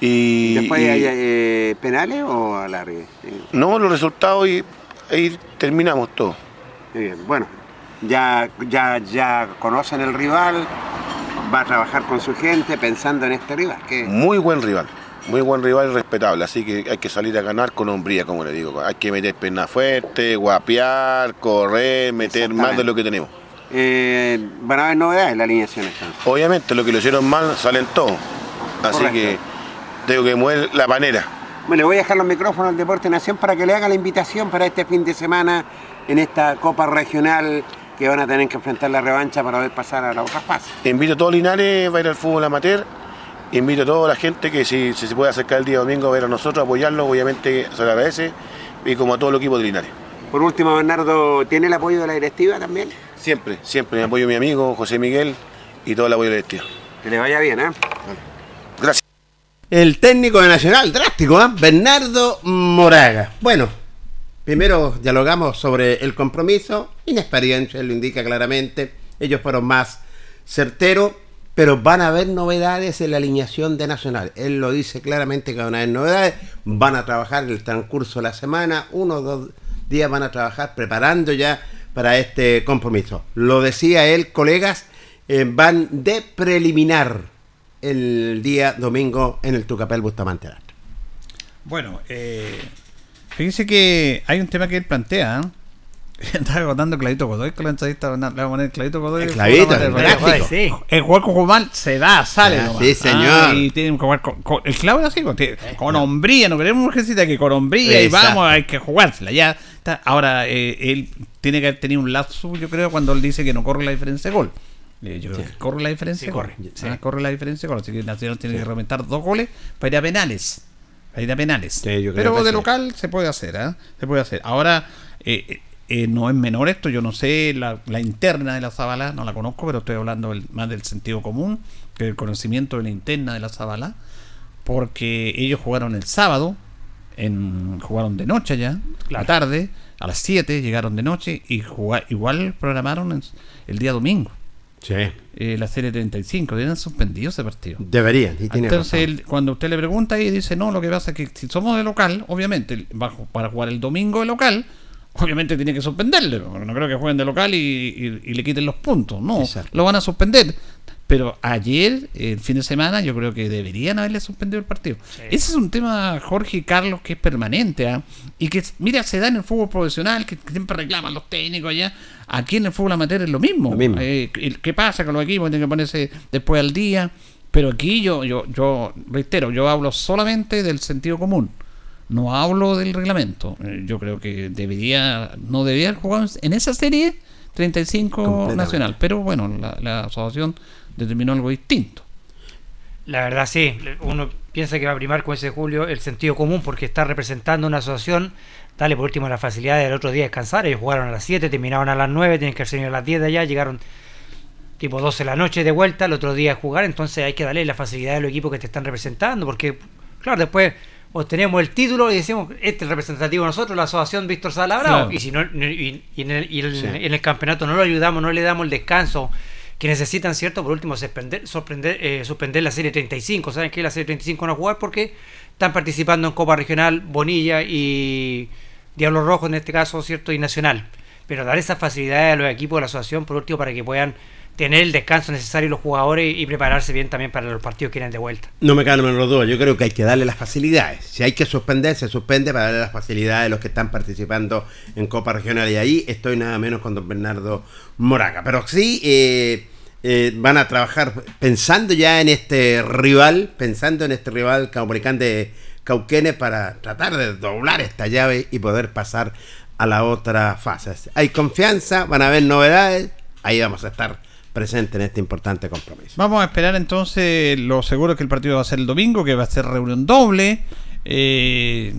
y, ¿Después y- hay eh, penales o alargue? No los resultados y ahí terminamos todo. muy bien. Bueno, ya, ya, ya conocen el rival, va a trabajar con su gente pensando en este rival. Que Muy buen rival, muy buen rival y respetable, así que hay que salir a ganar con hombría, como le digo. Hay que meter pierna fuerte, guapear, correr, meter más de lo que tenemos. eh, van a haber novedades en la alineación. Obviamente, lo que lo hicieron mal salen todos, así Correcto. que tengo que mover la panera. Bueno, le voy a dejar los micrófonos al Deporte Nación para que le haga la invitación para este fin de semana en esta Copa Regional que van a tener que enfrentar la revancha para poder pasar a la otra fase. Invito a todos Linares a ir al fútbol amateur. Invito a toda la gente que si, si se puede acercar el día domingo a ver a nosotros, apoyarlo, obviamente se le agradece. Y como a todo el equipo de Linares. Por último, Bernardo, ¿tiene el apoyo de la directiva también? Siempre, siempre me apoyo mi amigo José Miguel y todo el apoyo de la directiva. Que le vaya bien, ¿eh? Gracias. El técnico de Nacional, drástico, ¿ah? Bernardo Moraga. Bueno, primero dialogamos sobre el compromiso. Inexperiencia, él lo indica claramente. Ellos fueron más certeros, pero van a haber novedades en la alineación de Nacional. Él lo dice claramente que van a haber novedades. Van a trabajar en el transcurso de la semana. Uno o dos días van a trabajar preparando ya para este compromiso. Lo decía él, colegas, eh, van de preliminar el día domingo en el Tucapel Bustamante. Bueno, eh, fíjense que hay un tema que él plantea. ¿eh? Estaba contando Clavito Godoy con la entrevista. Le vamos a poner Clavito Godoy. El Clavito, el sí. El juego con Juan se da, sale. Ah, sí, señor. y tiene que jugar con, con- el así, con, tiene- con hombría. No queremos urgencita que con hombría y vamos, hay que jugársela. Ya está. Ahora, eh, él tiene que haber tenido un lapso, yo creo, cuando él dice que no corre la diferencia de gol. Eh, Yo creo Sí. que corre la diferencia Sí, de gol. corre, sí. Ah, corre la diferencia de gol. Así que Nacional tiene que reventar dos goles para ir a penales. Para ir a penales. yo creo Pero que de sí. local se puede hacer, ¿ah? Se puede hacer. Ahora, eh, eh, no es menor esto, yo no sé la, la interna de la Zabala, no la conozco, pero estoy hablando del- más del sentido común, que el conocimiento de la interna de la Zabala, porque ellos jugaron el sábado, en, jugaron de noche ya, la tarde, a las 7 llegaron de noche y igual programaron en- el día domingo. Sí. eh, la serie 35, deberían suspendido ese partido. Deberían, y tiene Entonces, él, cuando usted le pregunta y dice, no, lo que pasa es que si somos de local, obviamente, bajo, para jugar el domingo de local, obviamente tiene que suspenderle. porque No creo que jueguen de local y, y- y le quiten los puntos. No, Exacto. lo van a suspender. Pero ayer, el fin de semana, yo creo que deberían haberle suspendido el partido. Ese es un tema, Jorge y Carlos, que es permanente. ¿ah? Y que, mira, se da en el fútbol profesional, que siempre reclaman los técnicos allá. Aquí en el fútbol amateur es lo mismo. Lo mismo. Eh, ¿Qué pasa con los equipos? Tienen que ponerse después al día. Pero aquí yo, yo, yo reitero, yo hablo solamente del sentido común. No hablo del reglamento. Eh, Yo creo que debería, no debería haber jugado en esa serie 35 Completamente. nacional. Pero bueno, la, la asociación determinó algo distinto. La verdad sí, uno piensa que va a primar con ese Julio el sentido común porque está representando una asociación, dale por último la facilidad del otro día descansar, ellos jugaron a las 7, terminaron a las 9, tienen que haber a las 10 de allá, llegaron tipo 12 de la noche de vuelta, el otro día a jugar, entonces hay que darle la facilidad a los equipos que te están representando, porque claro, después obtenemos el título y decimos, este es el representativo de nosotros, la asociación Víctor Sala Bravo, Claro. y si no, y, y en, el, y el- Sí. en el campeonato no lo ayudamos, no le damos el descanso que necesitan, ¿cierto? Por último, suspender, sorprender, eh, suspender la serie 35. ¿Saben qué? La serie 35 no va a jugar porque están participando en Copa Regional, Bonilla y Diablo Rojo en este caso, ¿cierto? Y Nacional. Pero dar esa facilidad a los equipos de la asociación, por último, para que puedan tener el descanso necesario los jugadores y prepararse bien también para los partidos que vienen de vuelta. No me la menor duda, yo creo que hay que darle las facilidades. Si hay que suspender, se suspende para darle las facilidades a los que están participando en Copa Regional. Y ahí estoy nada menos con don Bernardo Moraga. Pero sí eh, eh, van a trabajar pensando ya en este rival, pensando en este rival de Cauquenes para tratar de doblar esta llave y poder pasar a la otra fase. Hay confianza, van a haber novedades, ahí vamos a estar presentes en este importante compromiso. Vamos a esperar entonces, lo seguro es que el partido va a ser el domingo, que va a ser reunión doble. Eh,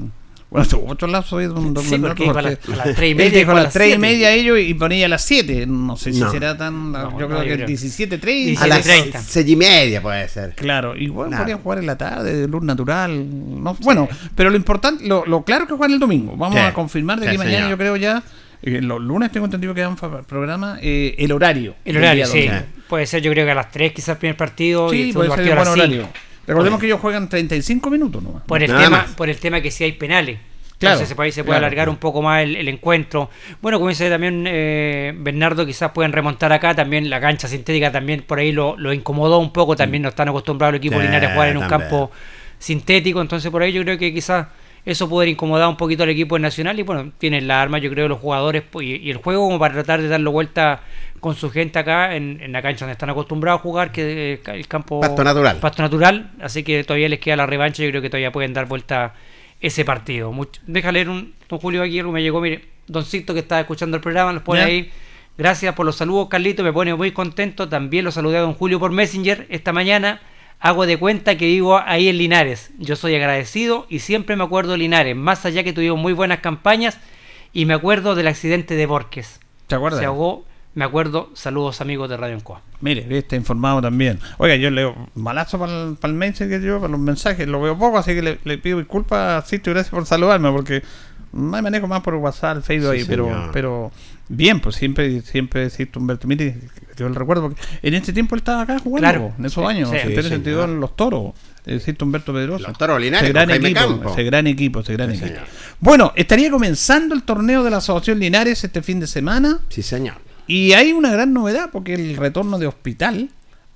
bueno, tuvo otro lazo ahí, don, don Sí, porque dijo a las- porque a las tres y él media, dijo a las las 3 y media ellos y ponía a las 7. No sé si No. será tan. No, yo no, creo que creo. 17, 3. A las 30. seis y media puede ser. Claro, igual Nada. podrían jugar en la tarde, de luz natural. No, bueno, pero lo importante, lo, lo claro que juegan el domingo. Vamos Sí. a confirmar de Sí, que mañana, señor. yo creo ya. Eh, los lunes tengo entendido que dan programa eh, el horario. El horario, sí. domingo. Puede ser, yo creo que a las 3 quizás el primer partido y Sí, el puede ser partido buen las horario. 5. Recordemos que ellos juegan 35 minutos nomás. Por el, Nada tema, más. por el tema que si hay penales. Claro, Entonces, por ahí se puede claro. alargar un poco más el, el encuentro. Bueno, como dice también eh, Bernardo, quizás pueden remontar acá. También la cancha sintética también por ahí lo, lo incomodó un poco. También no están acostumbrados los equipos Sí, lineares a jugar en un también. campo sintético. Entonces, por ahí yo creo que quizás eso puede incomodar un poquito al equipo nacional. Y bueno, tienen la arma, yo creo, los jugadores y, y el juego como para tratar de darlo vuelta con su gente acá en, en la cancha donde están acostumbrados a jugar, que eh, el campo Pasto natural. pasto natural, así que todavía les queda la revancha, yo creo que todavía pueden dar vuelta ese partido. Much- Deja leer un don Julio aquí, algo me llegó, mire, Doncito que estaba escuchando el programa, los pone Ya. ahí. Gracias por los saludos, Carlito, me pone muy contento. También lo saludé a don Julio por Messenger esta mañana. Hago de cuenta que vivo ahí en Linares. Yo soy agradecido y siempre me acuerdo de Linares, más allá que tuvimos muy buenas campañas y me acuerdo del accidente de Borges. ¿Te acuerdas? Se ahogó, me acuerdo. Saludos amigos de Radio Encoa. Mire, está informado también. Oiga, yo leo malazo para el, para el Messenger que yo, para los mensajes, lo veo poco, así que le, le pido disculpas a Sitio, gracias por saludarme, porque me manejo más por WhatsApp, Facebook Sí, ahí, pero, señor. pero bien, pues siempre, siempre Sitio Humberto Miri, yo le recuerdo, porque en ese tiempo él estaba acá jugando, Claro. en esos Sí, años, sí. en Sí, 72 señor. en los toros. Sitio Humberto Pedroso. Los Toros Linares, Ese con gran Jaime equipo, Campo. ese gran equipo, ese gran Sí, equipo. señor. Bueno, estaría comenzando el torneo de la Asociación Linares este fin de semana. Sí, señor. Y hay una gran novedad porque el retorno de Hospital,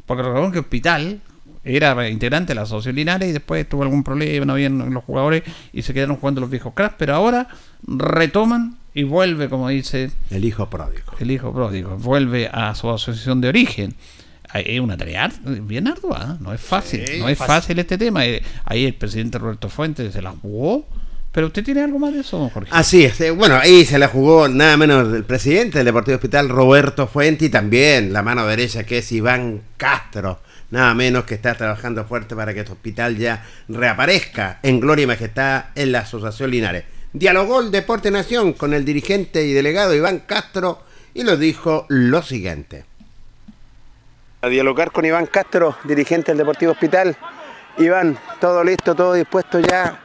porque recordemos que Hospital era integrante de la Asociación Linares y después tuvo algún problema, no habían los jugadores y se quedaron jugando los viejos cracks, pero ahora retoman y vuelve, como dice El hijo pródigo. el hijo pródigo, vuelve a su asociación de origen. Es una tarea ar- bien ardua, ¿eh? no es fácil, Sí, no es fácil. fácil este tema. Eh, Ahí el presidente Roberto Fuentes se la jugó, pero usted tiene algo más de eso, don Jorge. Así es, eh, bueno, ahí se la jugó nada menos el presidente del Deportivo Hospital, Roberto Fuente, y también la mano derecha que es Iván Castro, nada menos que está trabajando fuerte para que este hospital ya reaparezca en gloria y majestad en la Asociación Linares. Dialogó el Deporte Nación con el dirigente y delegado Iván Castro y lo dijo lo siguiente. A dialogar con Iván Castro, dirigente del Deportivo Hospital. Iván, todo listo, todo dispuesto ya.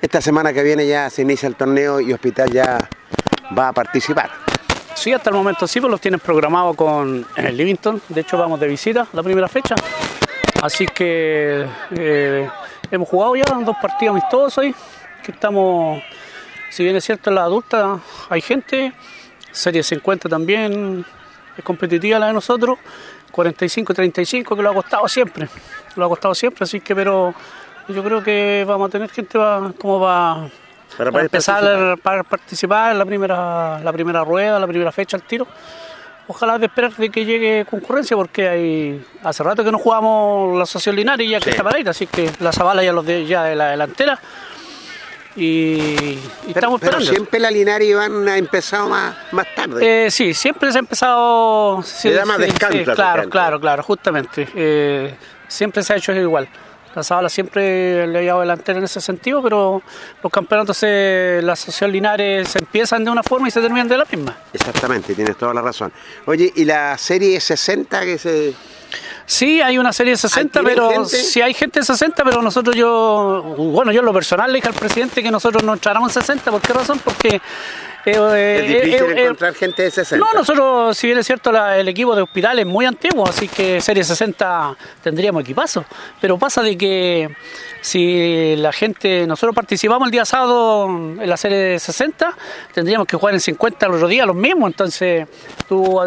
Esta semana que viene ya se inicia el torneo y Hospital ya va a participar. Sí, hasta el momento sí, pues los tienen programados con el Livington. De hecho, vamos de visita la primera fecha. Así que eh, hemos jugado ya dos partidos amistosos ahí. Que estamos, si bien es cierto, en la adulta hay gente. Serie 50 también es competitiva la de nosotros. 45-35 que lo ha costado siempre. Lo ha costado siempre, así que, pero yo creo que vamos a tener gente va, como va Para para empezar para participar en la primera, la primera rueda, la primera fecha al tiro. Ojalá de esperar de que llegue concurrencia porque hay hace rato que no jugamos la Asociación Linares ya que Sí. está paradita, así que la Zabala ya los de, ya de la delantera y, y estamos Pero esperando. siempre la Linares Iván ha empezado más, más tarde. Eh, sí, siempre se ha empezado. sí, Le da más sí, descanso claro, claro, claro, justamente. Eh, siempre se ha hecho igual. La Zabala siempre le ha llevado delantera en ese sentido, pero los campeonatos, de la Asociación Linares, se empiezan de una forma y se terminan de la misma. Exactamente, tienes toda la razón. Oye, ¿y la serie 60 que se... Sí, hay una serie de 60, ¿Tienen pero gente? sí hay gente de 60, pero nosotros yo, bueno, yo en lo personal le dije al presidente que nosotros no entráramos en 60. ¿Por qué razón? Porque... eh, es difícil eh, eh, encontrar gente de 60. No, nosotros, si bien es cierto, la- el equipo de hospital es muy antiguo, así que Serie 60 tendríamos equipazo. Pero pasa de que si la gente, nosotros participamos el día sábado en la Serie 60, tendríamos que jugar en 50 el otro día los mismos. Entonces, tú,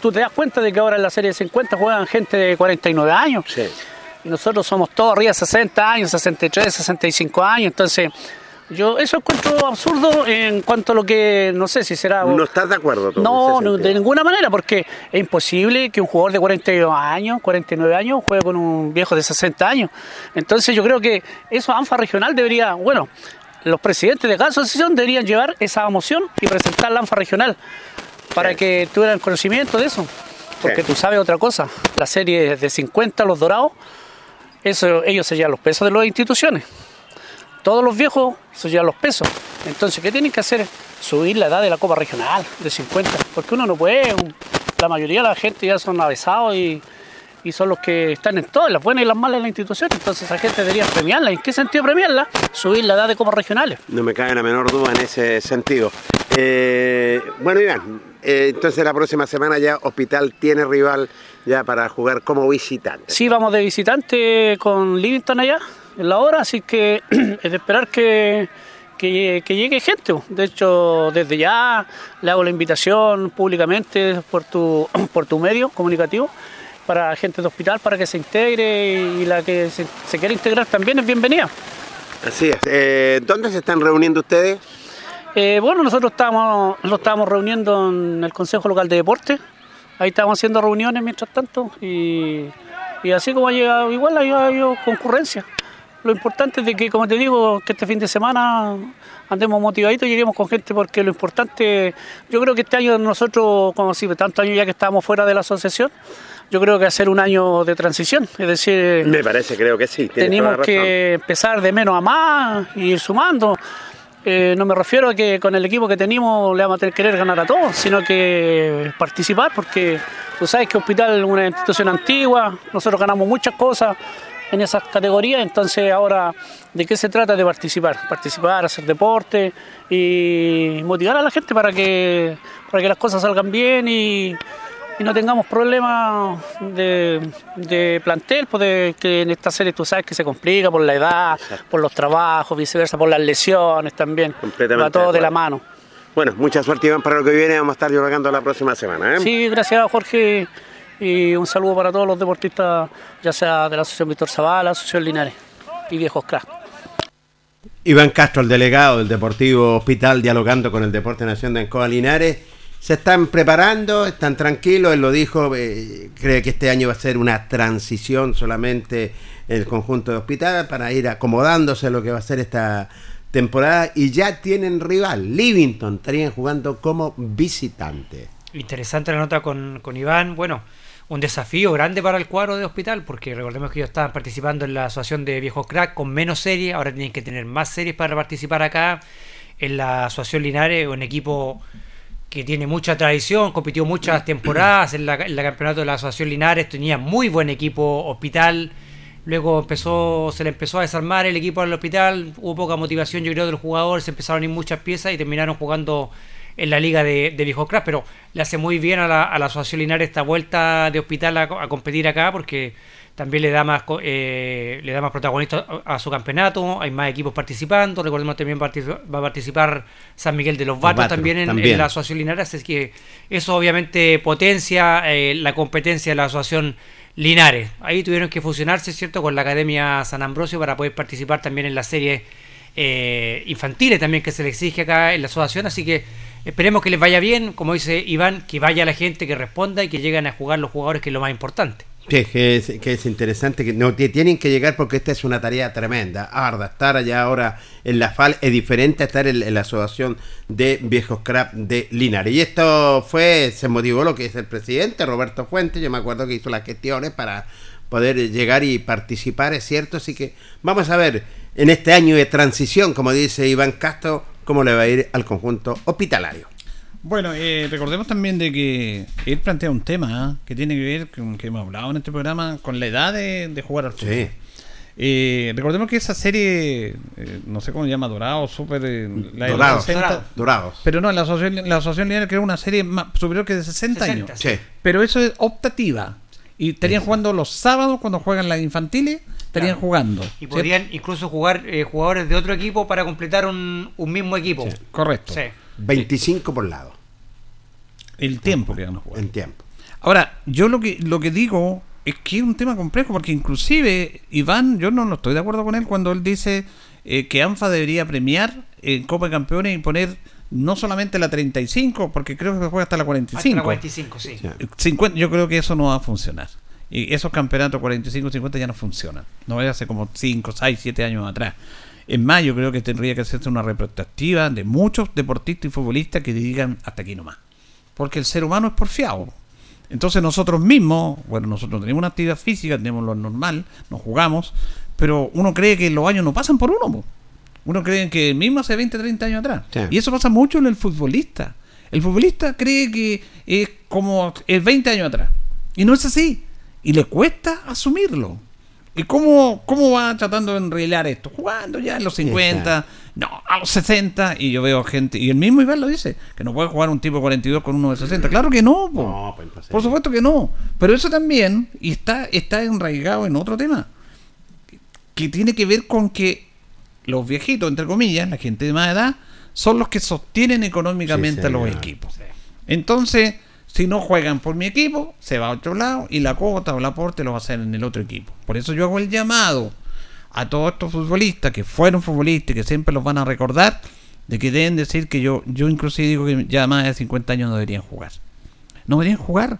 tú te das cuenta de que ahora en la Serie 50 juegan gente de 49 años. Sí. Y nosotros somos todos arriba de 60 años, 63, 65 años. Entonces, yo eso encuentro absurdo en cuanto a lo que, no sé si será... No estás de acuerdo tú en No, no, de ninguna manera, porque es imposible que un jugador de 42 años, 49 años, juegue con un viejo de 60 años. Entonces yo creo que eso ANFA regional debería, bueno, los presidentes de cada asociación deberían llevar esa moción y presentar la ANFA regional para Sí. que tuvieran conocimiento de eso. Porque Sí. tú sabes otra cosa, la serie de 50, los dorados, eso, ellos se llevan los pesos de las instituciones. Todos los viejos se llevan los pesos. Entonces, ¿qué tienen que hacer? Subir la edad de la Copa Regional de 50. Porque uno no puede. La mayoría de la gente ya son avesados y, y son los que están en todas, las buenas y las malas de la institución. Entonces, esa gente debería premiarla. ¿En qué sentido premiarla? Subir la edad de Copas Regionales. No me cabe la menor duda en ese sentido. Eh, bueno, Iván, eh, entonces la próxima semana ya Hospital tiene rival ya para jugar como visitante. Sí, vamos de visitante con Livingston allá, la hora, así que es de esperar que, que, que llegue gente. De hecho, desde ya le hago la invitación públicamente por tu, por tu medio comunicativo para gente de hospital para que se integre y la que se, se quiera integrar también es bienvenida. Así es. Eh, ¿Dónde se están reuniendo ustedes? Eh, bueno, nosotros estamos, nos estamos reuniendo en el Consejo Local de Deporte. Ahí estamos haciendo reuniones mientras tanto y, y así como ha llegado, igual ha habido concurrencia. Lo importante es de que, como te digo, que este fin de semana andemos motivaditos y lleguemos con gente porque lo importante, yo creo que este año nosotros, como si tantos años ya que estábamos fuera de la asociación, yo creo que ser un año de transición, es decir, Me parece, creo que sí. tenemos que empezar de menos a más y ir sumando. Eh, no me refiero a que con el equipo que tenemos le vamos a tener que querer ganar a todos, sino que participar, porque tú sabes que Hospital es una institución antigua, nosotros ganamos muchas cosas en esas categorías, entonces ahora, ¿de qué se trata? De participar, participar, hacer deporte y motivar a la gente para que, para que las cosas salgan bien y, y no tengamos problemas de, de plantel, pues de que en esta serie tú sabes que se complica por la edad, por los trabajos, viceversa, por las lesiones también. Completamente Va todo de la mano. Bueno, mucha suerte Iván para lo que viene. Vamos a estar dialogando la próxima semana. ¿eh? Sí, gracias Jorge y un saludo para todos los deportistas, ya sea de la Asociación Víctor Zavala, Asociación Linares y Viejos Crack. Iván Castro, el delegado del Deportivo Hospital, dialogando con el Deporte Nación de Ancoa Linares. Se están preparando, están tranquilos, él lo dijo, eh, cree que este año va a ser una transición solamente el conjunto de hospital para ir acomodándose a lo que va a ser esta temporada y ya tienen rival, Livington, estarían jugando como visitante. Interesante la nota con, con Iván. Bueno, un desafío grande para el cuadro de hospital, porque recordemos que ellos estaban participando en la asociación de viejos crack con menos series, ahora tienen que tener más series para participar acá. En la asociación Linares, un equipo que tiene mucha tradición, compitió muchas temporadas en la, en la campeonato de la asociación Linares, tenía muy buen equipo hospital. Luego empezó, se le empezó a desarmar el equipo al hospital, hubo poca motivación, yo creo, de los jugadores, se empezaron a ir muchas piezas y terminaron jugando en la liga de, de Viejos Crack, pero le hace muy bien a la, a la Asociación Linares esta vuelta de hospital a, a competir acá porque también le da más eh, le da más protagonista a, a su campeonato, hay más equipos participando, recordemos también va a participar San Miguel de los Batos, también, en, en la Asociación Linares, es que eso obviamente potencia eh, la competencia de la Asociación Linares. Ahí tuvieron que fusionarse, ¿cierto?, con la Academia San Ambrosio para poder participar también en las series eh, infantiles también que se le exige acá en la asociación, así que esperemos que les vaya bien, como dice Iván, que vaya la gente que responda y que lleguen a jugar los jugadores, que es lo más importante. Sí, que es, que es interesante, que no tienen que llegar porque esta es una tarea tremenda, arda, estar allá ahora en la FAL es diferente a estar en, en la asociación de viejos crap de Linares. Y esto fue, se motivó lo que es el presidente Roberto Fuentes, yo me acuerdo que hizo las gestiones para poder llegar y participar, es cierto, así que vamos a ver en este año de transición, como dice Iván Castro, cómo le va a ir al conjunto hospitalario. Bueno, eh, recordemos también de que él plantea un tema ¿ah? que tiene que ver con que hemos hablado en este programa con la edad de, de jugar al fútbol. Sí. Eh, recordemos que esa serie, eh, no sé cómo se llama, Dorado, Super. eh, la de Dorados, 60, dorados. Pero no, la asociación, la asociación lineal creó una serie más, superior que de 60, 60, años. Sí. Pero eso es optativa. Y estarían jugando los sábados cuando juegan las infantiles, estarían Claro. jugando. Y ¿cierto? podrían incluso jugar eh, jugadores de otro equipo para completar un, un mismo equipo. Correcto. Sí. 25 por lado, El tiempo que van a jugar. en tiempo. Ahora, yo lo que lo que digo es que es un tema complejo porque inclusive Iván, yo no, no estoy de acuerdo con él cuando él dice eh, que ANFA debería premiar en Copa de Campeones y poner no solamente la 35, porque creo que se juega hasta la 45. Hasta la 45, sí. Sí. 50, yo creo que eso no va a funcionar. Y esos campeonatos 45, 50 ya no funcionan. No vaya hace como 5, 6, 7 años atrás. Es más, yo creo que tendría que hacerse una retrospectiva de muchos deportistas y futbolistas que digan hasta aquí nomás. Porque el ser humano es porfiado. Entonces nosotros mismos, bueno, nosotros tenemos una actividad física, tenemos lo normal, nos jugamos, pero uno cree que los años no pasan por uno. Uno cree que mismo hace 20, 30 años atrás. Sí. Y eso pasa mucho en el futbolista. El futbolista cree que es como es 20 años atrás. Y no es así. Y le cuesta asumirlo. ¿Y cómo, cómo va tratando de enreglar esto? Jugando ya en los 50, no, a los 60. Y yo veo gente, y el mismo Iván lo dice, que no puede jugar un tipo de 42 con uno de 60. Claro que no, po. No, pues, por supuesto que no. Pero eso también, y está, está enraigado en otro tema, que tiene que ver con que los viejitos, entre comillas, la gente de más edad, son los que sostienen económicamente Sí, a los equipos. Entonces, si no juegan por mi equipo, se va a otro lado y la cuota o el aporte lo va a hacer en el otro equipo. Por eso yo hago el llamado a todos estos futbolistas que fueron futbolistas y que siempre los van a recordar, de que deben decir que yo, yo inclusive digo que ya más de 50 años no deberían jugar. No deberían jugar.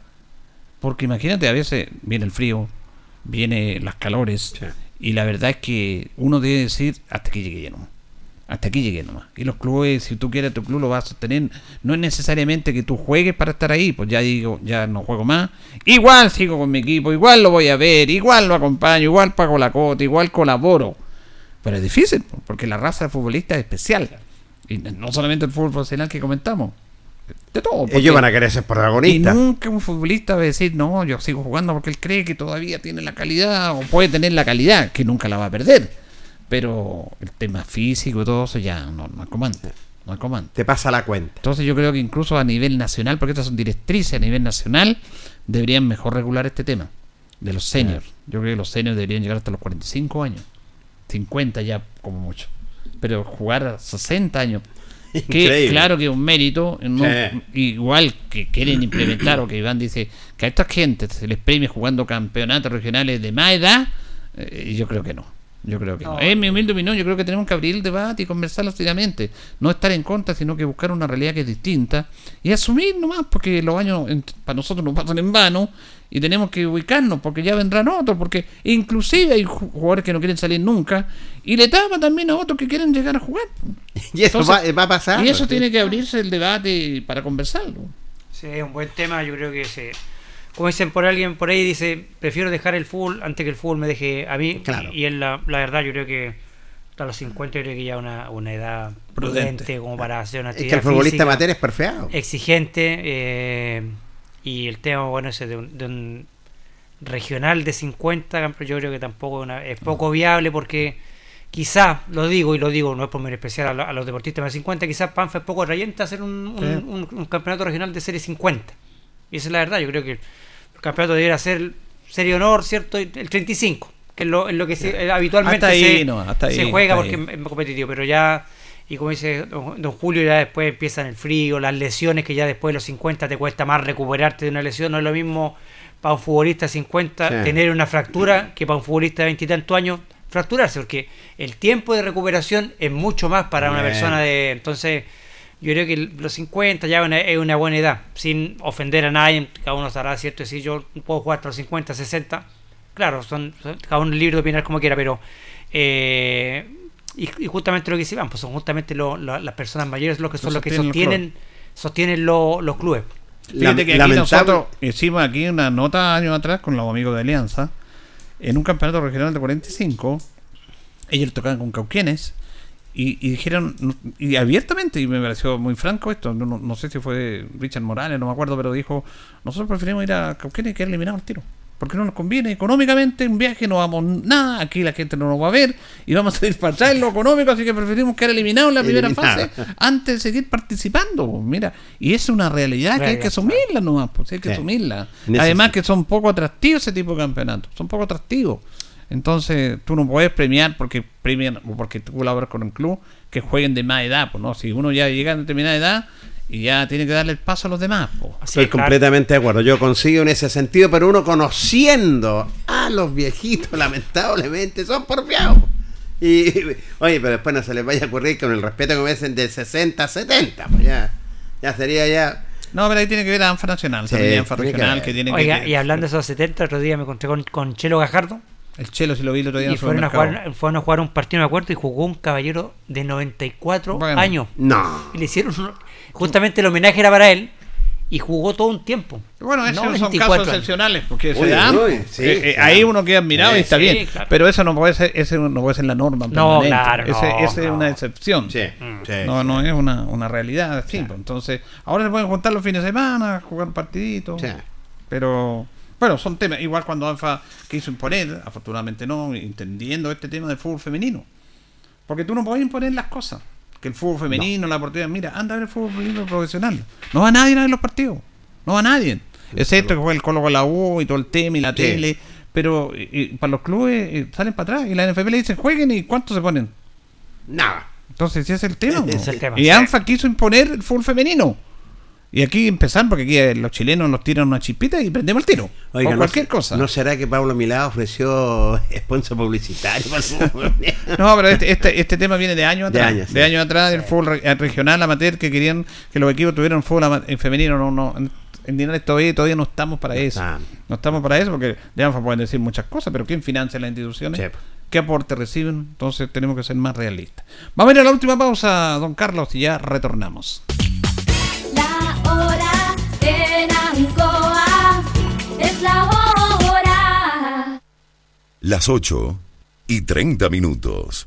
Porque imagínate, a veces viene el frío, viene las calores, y la verdad es que uno debe decir hasta aquí llegué nomás. Hasta aquí llegué nomás. Y los clubes, si tú quieres tu club lo vas a sostener. No es necesariamente que tú juegues para estar ahí, pues ya digo, ya no juego más. Igual sigo con mi equipo, igual lo voy a ver, igual lo acompaño, igual pago la cuota, igual colaboro. Pero es difícil, porque la raza de futbolista es especial. Y no solamente el fútbol profesional que comentamos. De todo. Ellos van a querer ser y protagonistas. nunca un futbolista va a decir, no, yo sigo jugando porque él cree que todavía tiene la calidad o puede tener la calidad, que nunca la va a perder. Pero el tema físico y todo eso ya no, no es comando. No es comando. Te pasa la cuenta. Entonces yo creo que incluso a nivel nacional, porque estas son directrices a nivel nacional, deberían mejor regular este tema de los seniors. Yo creo que los seniors deberían llegar hasta los 45 años. 50 ya como mucho. Pero jugar a 60 años. Que claro que es un mérito, no- igual que quieren implementar o que Iván dice que a esta gente se les premie jugando campeonatos regionales de más edad, eh, yo creo que no. Yo creo que no. No. Es mi humilde opinión, yo creo que tenemos que abrir el debate y conversarlo seriamente. No estar en contra, sino que buscar una realidad que es distinta y asumir nomás, porque los años en- para nosotros nos pasan en vano y tenemos que ubicarnos, porque ya vendrán otros, porque inclusive hay ju- jugadores que no quieren salir nunca y le tapa también a otros que quieren llegar a jugar. Y eso va, va a pasar. Y eso Sí. tiene que abrirse el debate para conversarlo. Sí, es un buen tema, yo creo que se... Como dicen por alguien por ahí, dice, prefiero dejar el fútbol antes que el fútbol me deje a mí. Claro. Y es la, la verdad, yo creo que a los 50 yo creo que ya una, una edad Prudente. prudente, como para hacer una Es actividad que el futbolista física amateur es perfeado. exigente eh, y el tema bueno ese de un, de un regional de 50 campeón, yo creo que tampoco es, una- es poco viable porque quizás lo digo y lo digo no es por menos especial a, lo- a los deportistas más de 50 quizás Panfa es poco atrayente hacer un, un- Sí. un- un campeonato regional de serie 50 y esa es la verdad yo creo que el campeonato debería ser serie honor cierto el 35 que es lo, es lo que se- habitualmente ahí se, juega porque ahí. es más competitivo pero ya y como dice don, don Julio, ya después empiezan el frío, las lesiones que ya después de los 50 te cuesta más recuperarte de una lesión. No es lo mismo para un futbolista de 50 Sí. tener una fractura que para un futbolista de veintitantos años fracturarse, porque el tiempo de recuperación es mucho más para una persona de. Entonces, yo creo que los 50 ya una- es una buena edad, sin ofender a nadie. Cada uno estará cierto decir yo puedo jugar hasta los 50, 60. Claro, son, son- cada uno es libre de opinar como quiera, pero. eh, y, y justamente lo que decían, pues son justamente lo- lo- las personas mayores los que son Lo los que sostienen los sostienen sostienen lo- los clubes. Fíjate que aquí nosotros hicimos aquí una nota años atrás con los amigos de Alianza, en un campeonato regional de 45, ellos tocaban con Cauquienes y, y dijeron, y abiertamente, y me pareció muy franco esto, no, no- sé si fue Richard Morales, no me acuerdo, pero dijo, nosotros preferimos ir a Cauquienes y quedar eliminados al tiro. Porque no nos conviene económicamente, un viaje no vamos nada, aquí la gente no nos va a ver y vamos a salir para atrás en lo económico, así que preferimos quedar eliminados en la primera Eliminado. fase antes de seguir participando. Mira, y es una realidad que hay que asumirla nomás, pues hay que Sí. asumirla. Necesito. Además que son poco atractivos ese tipo de campeonatos, son poco atractivos. Entonces tú no puedes premiar porque premian o porque tú colaboras con un club que jueguen de más edad, pues no, si uno ya llega a determinada edad y ya tiene que darle el paso a los demás, pues. Así Estoy es, claro. completamente de acuerdo. Yo consigo en ese sentido, pero uno conociendo a los viejitos, lamentablemente, son porfiados. Y, oye, pero después no se les vaya a ocurrir con el respeto que me dicen de 60 a 70. Pues ya, ya sería ya. No, pero ahí tiene que ver a ANFA Nacional, Sí, tiene que Regional, ver. que, tiene Oiga, que... y hablando de esos 70, otro día me encontré con, con Chelo Gajardo El Chelo, si lo vi el otro día en y el fueron a, jugar, fueron a jugar un partido, me acuerdo, y jugó un caballero de 94 Bueno. años. No. Y le hicieron justamente el homenaje era para él y jugó todo un tiempo. Bueno, esos son 94 casos años. excepcionales, porque se Uy, dan, uy, sí, eh, eh, sí. ahí uno queda admirado y está sí, bien, claro. pero eso no puede ser, ese no puede ser la norma. No, permanente. claro, Ese- no, es una excepción. Sí, sí, No, sí. no es una, una realidad. sí, entonces, ahora se pueden juntar los fines de semana, jugar un partidito. Sí. Pero, bueno, son temas. Igual cuando ANFA quiso imponer, afortunadamente no, entendiendo este tema del fútbol femenino. Porque tú no puedes imponer las cosas. Que el fútbol femenino, la oportunidad, mira, anda a ver el fútbol femenino profesional. No va nadie a ver los partidos. No va nadie. Excepto que juega el Colo con la U y todo el tema y la Sí. tele. Pero y- para los clubes eh, salen para atrás. Y la NFP le dicen, jueguen y ¿cuánto se ponen? Nada. Entonces, ese es el tema. Ese es el po. tema, Y sí. ANFA quiso imponer el fútbol femenino. Y aquí empezar, porque aquí eh, los chilenos nos tiran una chispita y prendemos el tiro. Oiga, o ¿no cualquier cosa. ¿No será que Pablo Milá ofreció sponsor publicitario No, pero este, este, este tema viene de años De atrás. años, sí. de años atrás del fútbol re- eh, regional amateur que querían que los equipos tuvieran fútbol en femenino. No, no, en, Linares todavía, todavía no estamos para eso. No estamos para eso porque de ANFA pueden decir muchas cosas, pero ¿quién financia las instituciones? ¿Qué aporte reciben? Entonces tenemos que ser más realistas. Vamos a ir a la última pausa, don Carlos, y ya retornamos. Las 8 y 30 minutos.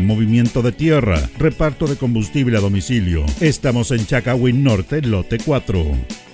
movimiento de tierra, reparto de combustible a domicilio. Estamos en Chacawin Norte, lote 4.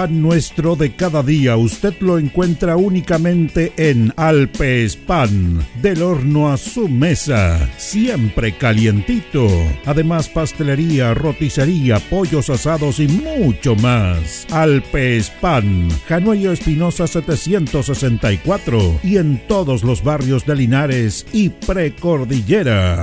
pan nuestro de cada día usted lo encuentra únicamente en Alpes Pan, del horno a su mesa, siempre calientito. Además pastelería, roticería, pollos asados y mucho más. Alpes Pan, Januello Espinosa 764 y en todos los barrios de Linares y Precordillera.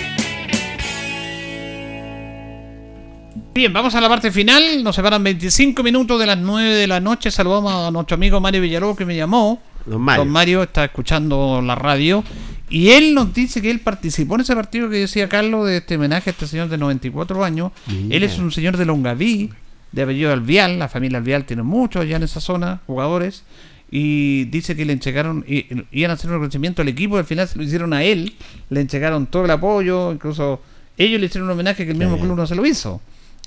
Bien, vamos a la parte final. Nos separan 25 minutos de las 9 de la noche. Saludamos a nuestro amigo Mario Villalobos que me llamó. Don Mario. Don Mario está escuchando la radio. Y él nos dice que él participó en ese partido que decía Carlos de este homenaje a este señor de 94 años. Mira. Él es un señor de Longaví, de apellido Alvial. La familia Alvial tiene muchos allá en esa zona, jugadores. Y dice que le entregaron, y- iban a hacer un reconocimiento al equipo. Y al final se lo hicieron a él. Le entregaron todo el apoyo. Incluso ellos le hicieron un homenaje que el mismo bien. club no se lo hizo.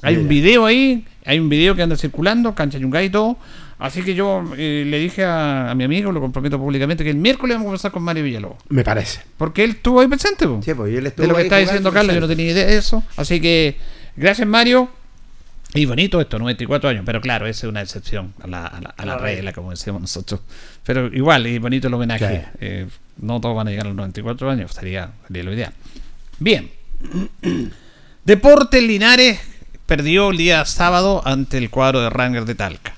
Hay un video ahí, hay un video que anda circulando, cancha Yungay y todo. Así que yo eh, le dije a, a mi amigo, lo comprometo públicamente, que el miércoles vamos a conversar con Mario Villalobos. Me parece. Porque él estuvo ahí presente, po. Sí, pues y él estuvo de lo que está diciendo Carlos, yo no tenía idea de eso. Así que, gracias Mario. Y bonito esto, 94 años, pero claro, esa es una excepción a la, a la, a la A la regla, como decíamos nosotros. Pero igual, y bonito el homenaje. Eh, no todos van a llegar a los 94 años, sería, sería lo ideal. Bien. Deportes Linares perdió el día sábado ante el cuadro de Ranger de Talca.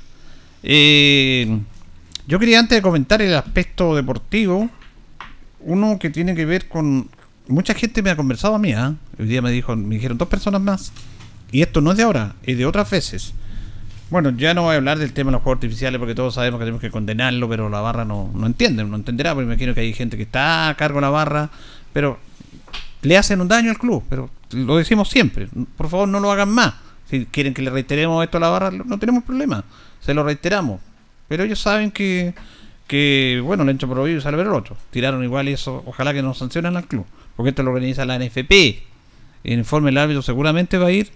Eh, yo quería antes de comentar el aspecto deportivo, uno que tiene que ver con... Mucha gente me ha conversado a mí, ¿ah? Hoy día me, dijo, me dijeron dos personas más. Y esto no es de ahora, es de otras veces. Bueno, ya no voy a hablar del tema de los juegos artificiales porque todos sabemos que tenemos que condenarlo, pero la barra no, no entiende, no entenderá, porque me imagino que hay gente que está a cargo de la barra, pero le hacen un daño al club, pero lo decimos siempre, por favor no lo hagan más. Si quieren que le reiteremos esto a la barra, no tenemos problema, se lo reiteramos. Pero ellos saben que, que bueno, le han hecho prohibido y sale el otro. Tiraron igual y eso, ojalá que nos sancionen al club, porque esto lo organiza la NFP. El informe del árbitro seguramente va a ir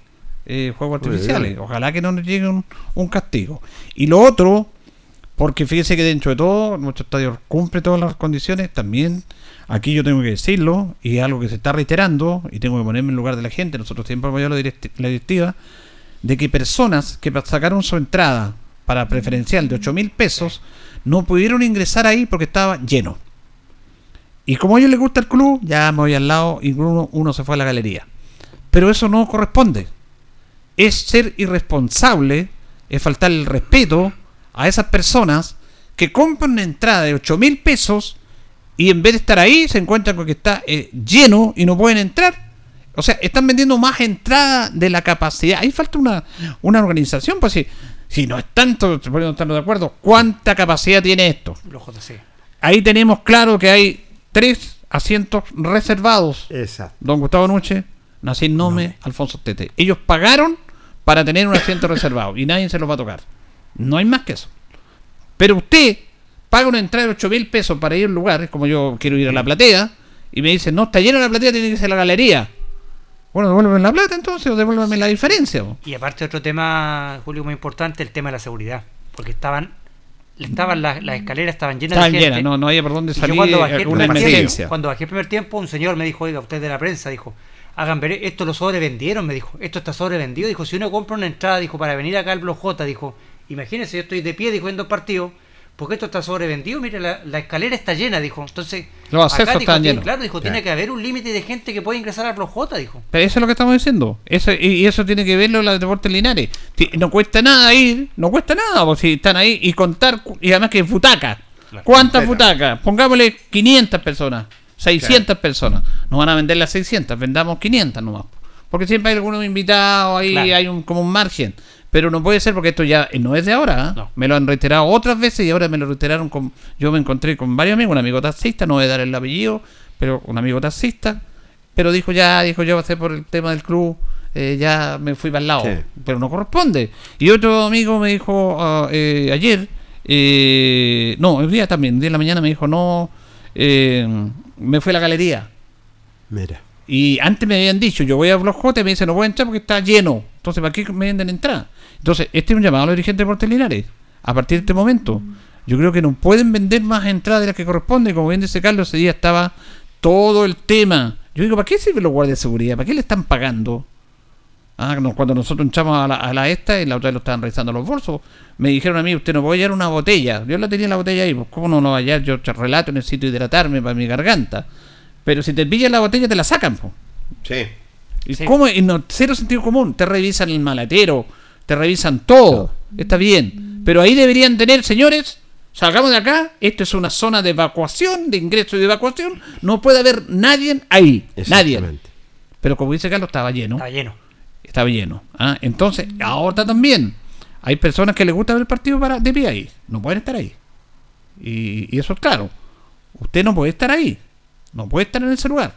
eh, juegos artificiales. Ojalá que no nos llegue un, un castigo. Y lo otro, porque fíjese que dentro de todo, nuestro estadio cumple todas las condiciones, también aquí yo tengo que decirlo, y algo que se está reiterando, y tengo que ponerme en lugar de la gente, nosotros siempre hemos la, direct- la directiva, de que personas que sacaron su entrada para preferencial de 8 mil pesos, no pudieron ingresar ahí porque estaba lleno. Y como a ellos les gusta el club, ya me voy al lado y uno, uno se fue a la galería. Pero eso no corresponde. Es ser irresponsable, es faltar el respeto a esas personas que compran una entrada de 8 mil pesos y en vez de estar ahí se encuentran con que está eh, lleno y no pueden entrar. O sea, están vendiendo más entradas de la capacidad. Ahí falta una, una organización, pues si, si no es tanto, ponen estando de acuerdo, ¿cuánta capacidad tiene esto? Los JC. Ahí tenemos claro que hay tres asientos reservados. Exacto. Don Gustavo Nuche, Nacín Nome, Alfonso Tete. Ellos pagaron para tener un asiento reservado y nadie se los va a tocar. No hay más que eso. Pero usted paga una entrada de 8 mil pesos para ir a un lugar, como yo quiero ir a la platea, y me dice, no, está llena la platea, tiene que ser la galería. Bueno, devuélveme la plata entonces o devuélveme la diferencia. Y aparte otro tema, Julio, muy importante, el tema de la seguridad. Porque estaban estaban las, las escaleras estaban llenas Estaban de gente. llenas, no, no había por dónde salir, cuando bajé, primer emergencia. tiempo, cuando bajé el primer tiempo, un señor me dijo, oiga, usted de la prensa, dijo, hagan ver, esto lo sobrevendieron, me dijo, esto está sobrevendido, dijo, si uno compra una entrada, dijo, para venir acá al Blog J, dijo, imagínense, yo estoy de pie, dijo, en dos partidos, porque esto está sobrevendido, mire, la, la escalera está llena, dijo, entonces, Los accesos acá, dijo, estaban tiene- llenos. claro, dijo, tiene que haber un límite de gente que puede ingresar al Blog J, dijo. Pero eso es lo que estamos diciendo. Eso, y y eso tiene que verlo la Deportes Linares. No cuesta nada ir, no cuesta nada, pues si están ahí y contar, y además que butacas. ¿Cuántas butacas? Pongámosle 500 personas, 600 personas. No van a vender las 600, vendamos 500 nomás. Porque siempre hay algunos invitados, ahí Claro. hay un, como un margen. Pero no puede ser porque esto ya no es de ahora. ¿ah? Me lo han reiterado otras veces y ahora me lo reiteraron con. Yo me encontré con varios amigos, un amigo taxista, no voy a dar el apellido, pero un amigo taxista. Pero dijo ya, dijo yo, va a ser por el tema del club, eh, ya me fui para el lado. Sí. Pero no corresponde. Y otro amigo me dijo ah, eh, ayer, eh, no, el día también, el día de la mañana me dijo, no, eh, me fui a la galería. Mira. Y antes me habían dicho, yo voy a y me dicen, no voy a entrar porque está lleno. Entonces, ¿para qué me venden entrada? Entonces, este es un llamado a los dirigentes de Deportes Linares. A partir de este momento, yo creo que no pueden vender más entradas de las que corresponde. Como bien dice Carlos, ese día estaba todo el tema. Yo digo, ¿para qué sirven los guardias de seguridad? ¿Para qué le están pagando? Ah, cuando nosotros entramos a la, a la esta y la otra vez lo estaban revisando los bolsos, me dijeron a mí, usted no puede hallar una botella. Yo la tenía la botella ahí, pues ¿cómo no lo va a hallar? Yo relato, necesito hidratarme para mi garganta. Pero si te pillan la botella, te la sacan, pues. Sí. ¿Y cómo? Y no, cero sentido común. Te revisan el maletero, te revisan todo. Está bien. Pero ahí deberían tener, señores, salgamos de acá. Esto es una zona de evacuación, de ingreso y de evacuación. No puede haber nadie ahí. Nadie. Pero como dice Carlos, estaba lleno. Está lleno. Estaba lleno. ¿ah? Entonces, ahora también. Hay personas que les gusta ver el partido para, de pie ahí. No pueden estar ahí. Y, y eso es claro. Usted no puede estar ahí. No puede estar en ese lugar.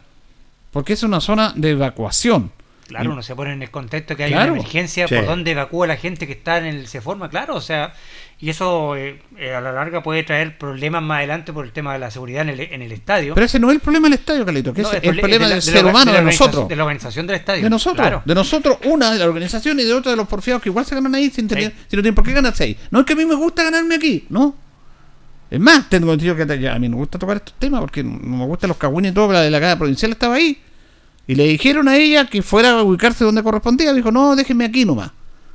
Porque es una zona de evacuación. Claro, Y- uno se pone en el contexto que hay Claro. una emergencia, Sí. por donde evacúa la gente que está en el se forma, claro, o sea, y eso eh, eh, a la larga puede traer problemas más adelante por el tema de la seguridad en el, en el estadio. Pero ese no es el problema del estadio, Carlito, que No, es el problema de la- del de la- ser humano, de nosotros. de la organización del estadio. De nosotros, Claro. de nosotros, una de la organización y de otra de los porfiados que igual se ganan ahí sin tener, si no tienen por qué ganar seis. No es que a mí me gusta ganarme aquí, no. Es más, tengo entendido que ya, a mí no me gusta tocar estos temas porque no me gustan los cagüines y todo, pero la delegada provincial estaba ahí. Y le dijeron a ella que fuera a ubicarse donde correspondía. Dijo, no, déjenme aquí nomás.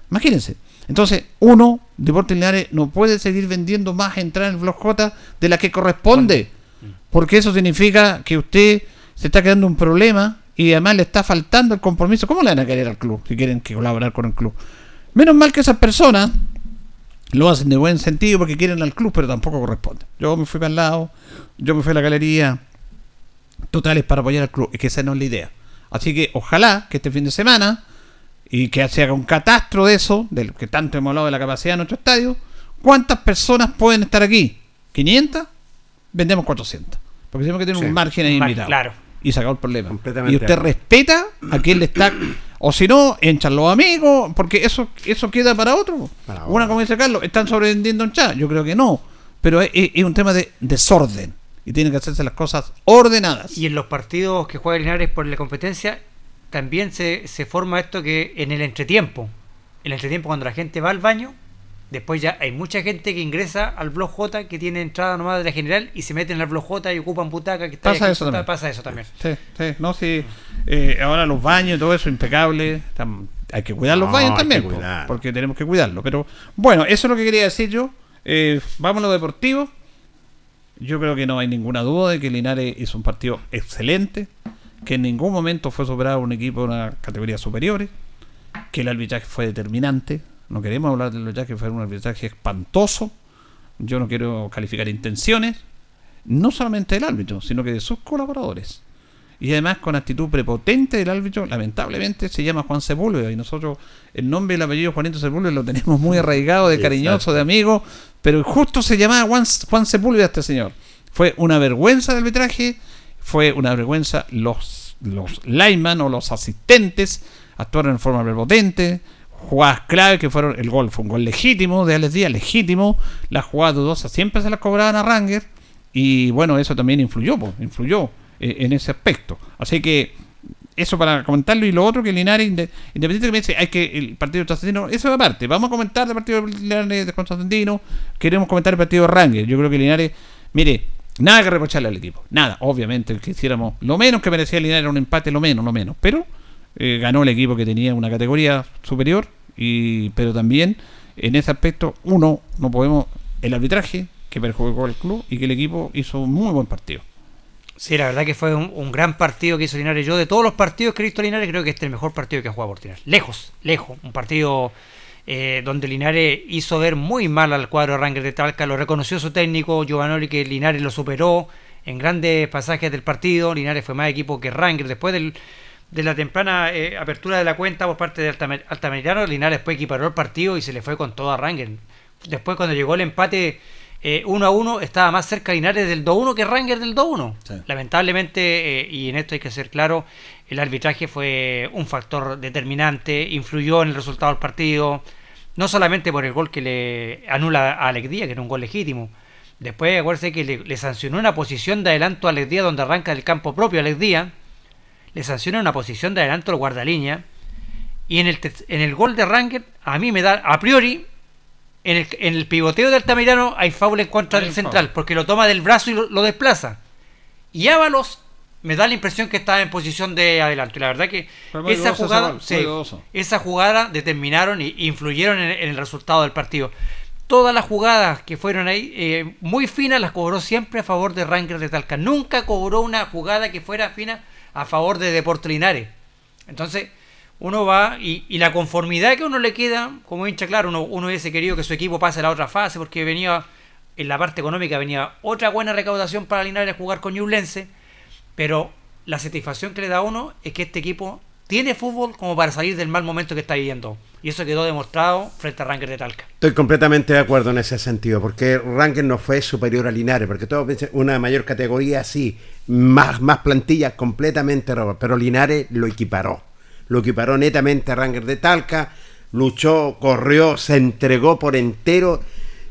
Imagínense. Entonces, uno, Deportes Linares, no puede seguir vendiendo más entradas en el Blog J de la que corresponde. Porque eso significa que usted se está quedando un problema y además le está faltando el compromiso. ¿Cómo le van a querer al club si quieren que colaborar con el club? Menos mal que esas personas lo hacen de buen sentido porque quieren al club, pero tampoco corresponde. Yo me fui para el lado, yo me fui a la galería. Totales para apoyar al club. Es que esa no es la idea. Así que ojalá que este fin de semana y que se haga un catastro de eso, del que tanto hemos hablado de la capacidad de nuestro estadio. ¿Cuántas personas pueden estar aquí? ¿500? Vendemos 400. Porque siempre que tiene Sí. un margen ahí claro. Y se acabó el problema. Y usted respeta a quien le está. O si no, enchan los amigos, porque eso eso queda para otro. Para Una, como dice Carlos, ¿están sobrevendiendo en chat? Yo creo que no. Pero es, es- es un tema de desorden. Y tienen que hacerse las cosas ordenadas. Y en los partidos que juega Linares por la competencia, también se, se forma esto que en el entretiempo, en el entretiempo cuando la gente va al baño, después ya hay mucha gente que ingresa al blog J que tiene entrada nomás de la general y se meten al blog J y ocupan butaca que está Pasa eso también. pasa eso también. Sí, sí, no, sí. Eh, ahora los baños y todo eso, impecable. Hay que cuidar los No, baños también, po, porque tenemos que cuidarlo. Pero bueno, eso es lo que quería decir yo. Eh, vamos a lo deportivo. Yo creo que no hay ninguna duda de que Linares hizo un partido excelente, que en ningún momento fue superado un equipo de una categoría superior, que el arbitraje fue determinante. No queremos hablar del arbitraje, fue un arbitraje espantoso. Yo no quiero calificar intenciones, no solamente del árbitro, sino que de sus colaboradores. Y además con actitud prepotente del árbitro, lamentablemente se llama Juan Sepúlveda y nosotros el nombre y el apellido Juanito Sepúlveda lo tenemos muy arraigado, de cariñoso, de amigo, pero justo se llamaba Juan, Juan Sepúlveda este señor. Fue una vergüenza del arbitraje, fue una vergüenza los, los lineman o los asistentes actuaron en forma prepotente, jugadas clave que fueron el gol, fue un gol legítimo de Alex Díaz, legítimo, las jugadas dudosas siempre se las cobraban a Ranger y bueno, eso también influyó, po, influyó eh, en ese aspecto. Así que eso para comentarlo y lo otro que Linares, inde- independiente que me dice, hay que el partido de Trasandino, eso es aparte, vamos a comentar el partido de Linares de Constantino, queremos comentar el partido de Ranger, yo creo que Linares, mire, nada que reprocharle al equipo, nada, obviamente que hiciéramos, lo menos que merecía Linares era un empate, lo menos, lo menos, pero eh, ganó el equipo que tenía una categoría superior, y pero también en ese aspecto, uno, no podemos, el arbitraje que perjudicó al club y que el equipo hizo un muy buen partido. Sí, la verdad que fue un, gran partido que hizo Linares. Yo de todos los partidos que he visto Linares creo que este es el mejor partido que ha jugado por Linares. Lejos, lejos. Un partido eh, donde Linares hizo ver muy mal al cuadro Rangers de Talca. Lo reconoció su técnico Giovanoli que Linares lo superó en grandes pasajes del partido. Linares fue más equipo que Rangers. Después del- de la temprana eh, apertura de la cuenta por parte de Altame- Altamirano, Linares después equiparó el partido y se le fue con todo a Rangers. Después cuando llegó el empate eh, 1 a 1 estaba más cerca Linares del 2-1 que Rangers del 2-1. Lamentablemente, eh, y en esto hay que ser claro, el arbitraje fue un factor determinante, influyó en el resultado del partido, no solamente por el gol que le anula a Alex Díaz, que era un gol legítimo. Después, acuérdense que le, le sancionó una posición de adelanto a Alex Díaz donde arranca el campo propio Alex Díaz. Le sanciona una posición de adelanto al guardalínea. Y en el, en el gol de Ranger, a mí me da, a priori, en el, en el pivoteo de Altamirano hay foul en contra del central, porque lo toma del brazo y lo, lo desplaza. Y Ábalos me da la impresión que estaba en posición de adelanto. Y la verdad que esa jugada, gol, sí, esa jugada determinaron y influyeron en, en el resultado del partido. Todas las jugadas que fueron ahí, eh, muy finas, las cobró siempre a favor de Rangers de Talca. Nunca cobró una jugada que fuera fina a favor de Deportes Linares. Entonces, uno va y, la conformidad que uno le queda, como hincha, claro, uno, uno hubiese querido que su equipo pase a la otra fase porque venía, en la parte económica venía otra buena recaudación para Linares jugar con Ñublense, pero la satisfacción que le da a uno es que este equipo tiene fútbol como para salir del mal momento que está viviendo. Y eso quedó demostrado frente a Rangers de Talca. Estoy completamente de acuerdo en ese sentido, porque Rankin no fue superior a Linares, porque todos piensan una mayor categoría, sí, más, más plantilla, completamente error, pero Linares lo equiparó, lo equiparó netamente a Rangers de Talca, luchó, corrió, se entregó por entero.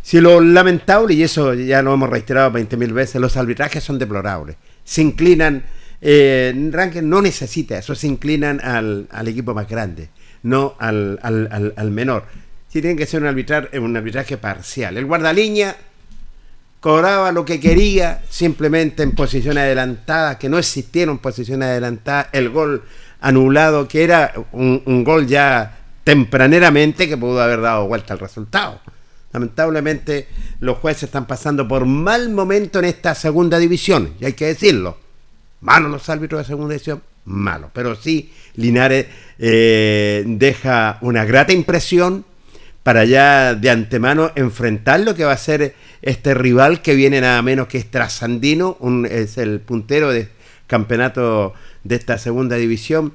Si lo lamentable, y eso ya lo hemos reiterado 20.000 veces, los arbitrajes son deplorables, se inclinan, eh, Rangers no necesita eso, se inclinan al, al equipo más grande, no al, al, al- al menor. Sí tiene que ser un, arbitrar, un arbitraje parcial. El guardalínea cobraba lo que quería, simplemente en posición adelantada, que no existieron posiciones adelantadas, el gol anulado, que era un, un gol ya tempraneramente que pudo haber dado vuelta al resultado. Lamentablemente los jueces están pasando por mal momento en esta segunda división, y hay que decirlo. Malos los árbitros de segunda división, malos. Pero sí, Linares eh, deja una grata impresión para ya de antemano enfrentar lo que va a ser este rival que viene nada menos que es Trasandino, es el puntero de campeonato de esta segunda división.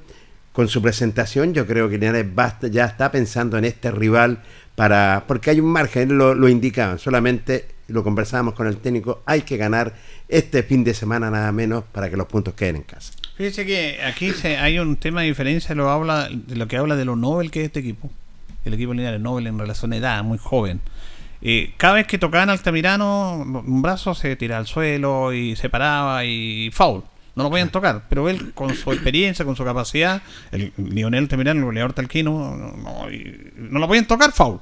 Con su presentación, yo creo que Linares basta- ya está pensando en este rival para porque hay un margen, lo, lo indicaban, solamente lo conversábamos con el técnico, hay que ganar este fin de semana nada menos para que los puntos queden en casa. Fíjese que aquí se, hay un tema de diferencia lo habla, de lo que habla de lo Nobel que es este equipo. El equipo Linares Nobel en relación a edad, muy joven. Eh, cada vez que tocaban al Altamirano, un brazo se tiraba al suelo y se paraba y foul. No lo podían tocar, pero él con su experiencia, con su capacidad, el Lionel Altamirano, el goleador talquino, no, no, no lo podían tocar foul.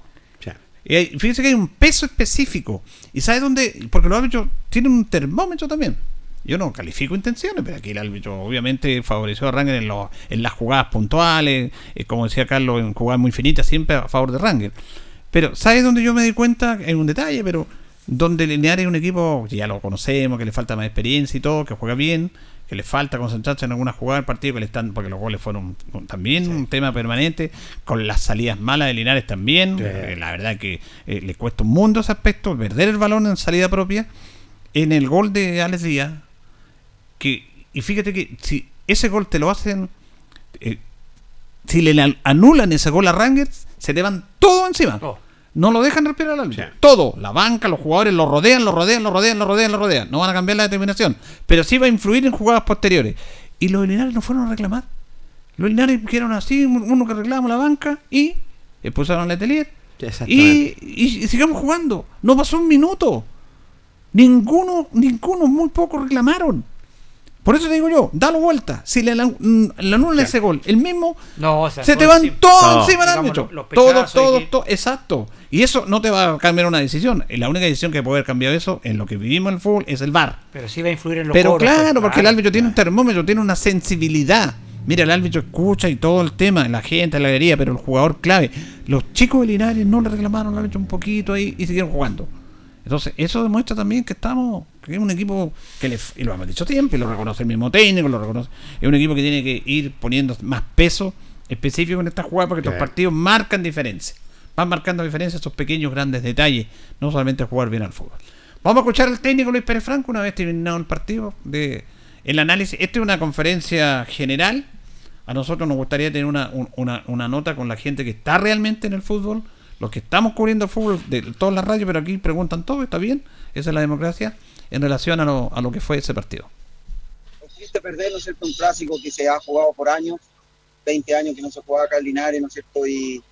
Y fíjese que hay un peso específico. ¿Y sabe dónde? Porque los árbitros tienen un termómetro también. Yo no califico intenciones, pero aquí el árbitro obviamente favoreció a Rangel en, las jugadas puntuales, eh, como decía Carlos, en jugadas muy finitas, siempre a favor de Rangel. Pero, ¿sabes dónde yo me di cuenta? En un detalle, pero donde Linares es un equipo ya lo conocemos, que le falta más experiencia y todo, que juega bien, que le falta concentrarse en alguna jugada del partido, que le están, porque los goles fueron también un tema permanente, con las salidas malas de Linares también. Sí. eh, la verdad que eh, le cuesta un mundo ese aspecto, perder el balón en salida propia. En el gol de Alex Díaz, que, y fíjate que si ese gol te lo hacen, eh, si le an- anulan ese gol a Rangers, se te van todo encima. No lo dejan respirar al árbitro. Todo. La banca, los jugadores lo rodean, lo rodean, lo rodean, lo rodean, lo rodean. No van a cambiar la determinación. Pero sí va a influir en jugadas posteriores. Y los Linares no fueron a reclamar. Los Linares dijeron así, uno que reclama la banca y expulsaron a Letelier. Y, y sigamos jugando. No pasó un minuto. Ninguno, ninguno, muy pocos reclamaron. Por eso te digo yo, dalo vuelta. Si le, la, le anulan ese gol, el mismo, No, o sea, se te van encima. todos No. encima del árbitro. los- los Todo, pechazos todo, y que- todo, exacto. Y eso no te va a cambiar una decisión. La única decisión que puede haber cambiado eso en lo que vivimos en el fútbol es el VAR. Pero sí va a influir en los Pero cobros, claro, pues, porque el árbitro tiene un termómetro, tiene una sensibilidad. Mira, el árbitro escucha y todo el tema, la gente, la galería, pero el jugador clave. Los chicos de Linares no le reclamaron al árbitro un poquito ahí y siguieron jugando. Entonces, eso demuestra también que estamos, que es un equipo que le, y lo hemos dicho siempre, y lo reconoce el mismo técnico, lo reconoce, es un equipo que tiene que ir poniendo más peso específico en esta jugada porque estos Claro. partidos marcan diferencia. Van marcando diferencia estos pequeños grandes detalles, no solamente jugar bien al fútbol. Vamos a escuchar al técnico Luis Pérez Franco una vez terminado el partido de el análisis. Esta es una conferencia general. A nosotros nos gustaría tener una, un- una, una nota con la gente que está realmente en el fútbol, los que estamos cubriendo el fútbol de todas las radios, pero aquí preguntan todo, está bien, esa es la democracia, en relación a lo, a lo que fue ese partido. triste perder, ¿no es? Un clásico que se ha jugado por años, 20 años que no se jugaba acá en Linares, ¿no es cierto? Y,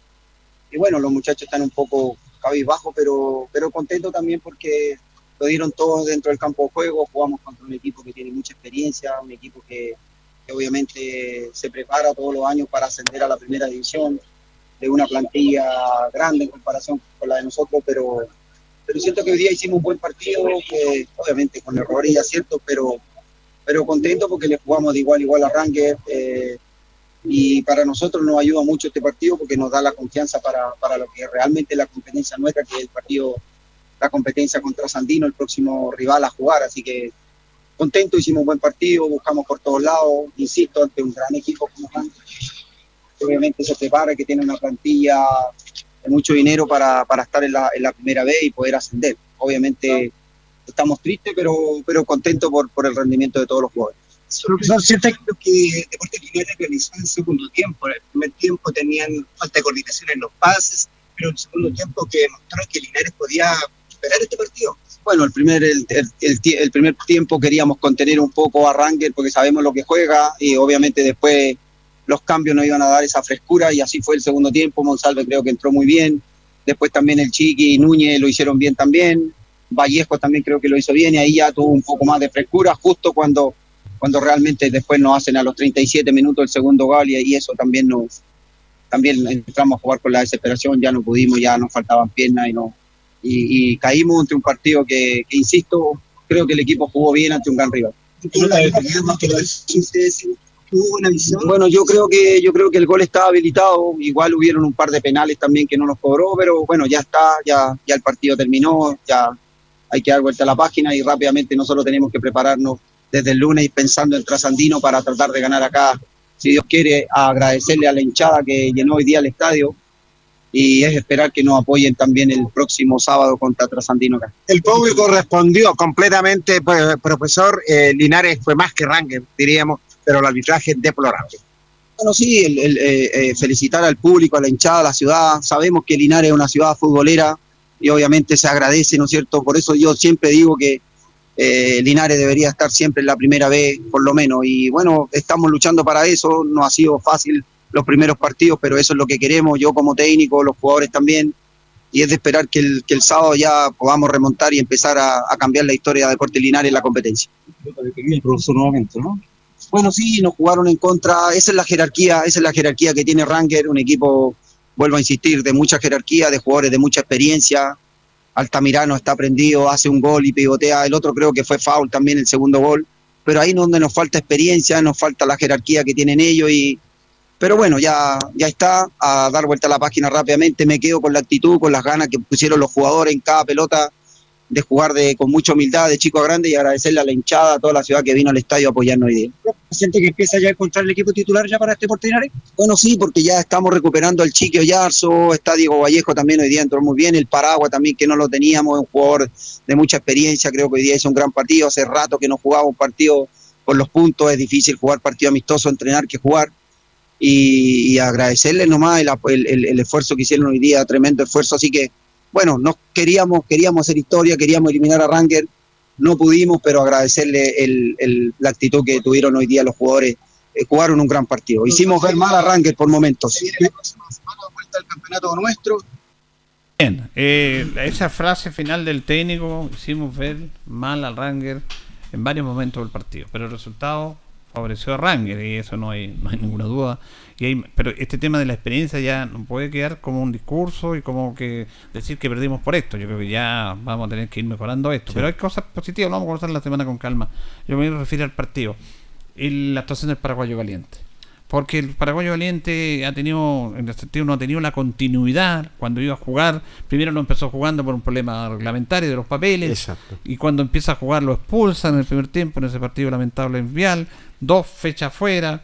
y bueno, los muchachos están un poco cabizbajos, pero, pero contentos también porque lo dieron todos dentro del campo de juego, jugamos contra un equipo que tiene mucha experiencia, un equipo que obviamente se prepara todos los años para ascender a la primera división, de una plantilla grande en comparación con la de nosotros, pero, pero siento que hoy día hicimos un buen partido, que obviamente con errores y aciertos, pero pero contento porque le jugamos de igual igual a Ranger eh, y para nosotros nos ayuda mucho este partido porque nos da la confianza para, para lo que realmente es la competencia nuestra, que es el partido, la competencia contra Sandino, el próximo rival a jugar, así que contento, hicimos un buen partido, buscamos por todos lados, insisto, ante un gran equipo como Ranger, obviamente se prepara, que tiene una plantilla de mucho dinero para, para estar en la, en la primera vez y poder ascender. Obviamente estamos tristes, pero, pero contentos por, por el rendimiento de todos los jugadores. Profesor, ¿siente que Deportes Linares realizó en el segundo tiempo? En el primer tiempo tenían falta de coordinación en los pases, pero en el segundo tiempo que demostró que Linares podía superar este partido. Bueno, el primer, el, el- el el primer tiempo queríamos contener un poco a Ranger porque sabemos lo que juega y obviamente después los cambios nos iban a dar esa frescura y así fue el segundo tiempo. Monsalve creo que entró muy bien. Después también el Chiqui y Núñez lo hicieron bien también. Vallejo también creo que lo hizo bien y ahí ya tuvo un poco más de frescura justo cuando, cuando realmente después nos hacen a los 37 minutos el segundo gol y, y eso también nos también entramos a jugar con la desesperación, ya no pudimos, ya nos faltaban piernas y no y, caímos ante un partido que, que, insisto, creo que el equipo jugó bien ante un gran rival. Bueno, yo creo que yo creo que el gol estaba habilitado. Igual hubieron un par de penales también que no nos cobró, pero bueno, ya está, ya ya el partido terminó, ya hay que dar vuelta a la página y rápidamente nosotros tenemos que prepararnos desde el lunes y pensando en Trasandino para tratar de ganar acá. Si Dios quiere, agradecerle a la hinchada que llenó hoy día el estadio y es esperar que nos apoyen también el próximo sábado contra Trasandino acá. El público respondió completamente, pues, profesor. eh, Linares fue más que Ranger, diríamos, pero el arbitraje es deplorable. Bueno, sí, el, el, eh, eh, felicitar al público, a la hinchada, a la ciudad. Sabemos que Linares es una ciudad futbolera y obviamente se agradece, ¿no es cierto? Por eso yo siempre digo que eh, Linares debería estar siempre en la primera vez, por lo menos. Y bueno, estamos luchando para eso. No ha sido fácil los primeros partidos, pero eso es lo que queremos, yo como técnico, los jugadores también. Y es de esperar que el, que el sábado ya podamos remontar y empezar a, a cambiar la historia de Deportes Linares en la competencia. El profesor nuevamente, ¿no? Bueno, sí, nos jugaron en contra. Esa es la jerarquía, esa es la jerarquía que tiene Ranger, un equipo, vuelvo a insistir, de mucha jerarquía, de jugadores de mucha experiencia. Altamirano está prendido, hace un gol y pivotea. El otro creo que fue foul también el segundo gol. Pero ahí donde nos falta experiencia, nos falta la jerarquía que tienen ellos. y Pero bueno, ya, ya está, a dar vuelta a la página rápidamente. Me quedo con la actitud, con las ganas que pusieron los jugadores en cada pelota de jugar de, con mucha humildad de chico a grande y agradecerle a la hinchada, a toda la ciudad que vino al estadio a apoyarnos hoy día. ¿Siente que empieza ya a encontrar el equipo titular ya para este Linares? Bueno, sí, porque ya estamos recuperando al Chique Oyarzo, está Diego Vallejo también hoy día entró muy bien, el Paragua también que no lo teníamos, un jugador de mucha experiencia, creo que hoy día hizo un gran partido, hace rato que no jugaba un partido por los puntos, es difícil jugar partido amistoso, entrenar que jugar. Y, y agradecerles nomás el, el, el esfuerzo que hicieron hoy día, tremendo esfuerzo, así que bueno, nos queríamos, queríamos hacer historia, queríamos eliminar a Ranger, no pudimos, pero agradecerle el, el, la actitud que tuvieron hoy día los jugadores. Eh, jugaron un gran partido. Hicimos ver mal a Ranger por momentos. vuelta al campeonato nuestro. Bien, eh, esa frase final del técnico, hicimos ver mal al Ranger. en varios momentos del partido. Pero el resultado favoreció a Ranger y eso no hay, no hay ninguna duda. Y hay- pero este tema de la experiencia ya no puede quedar como un discurso y como que decir que perdimos por esto. Yo creo que ya vamos a tener que ir mejorando esto. Pero hay cosas positivas, lo vamos a conversar la semana con calma. Yo me refiero al partido y la actuación del paraguayo valiente. Porque el paraguayo valiente ha tenido, en el sentido, no ha tenido la continuidad cuando iba a jugar. Primero no empezó jugando por un problema reglamentario de los papeles. Exacto. Y cuando empieza a jugar lo expulsan en el primer tiempo en ese partido lamentable en Vial. Dos fechas fuera.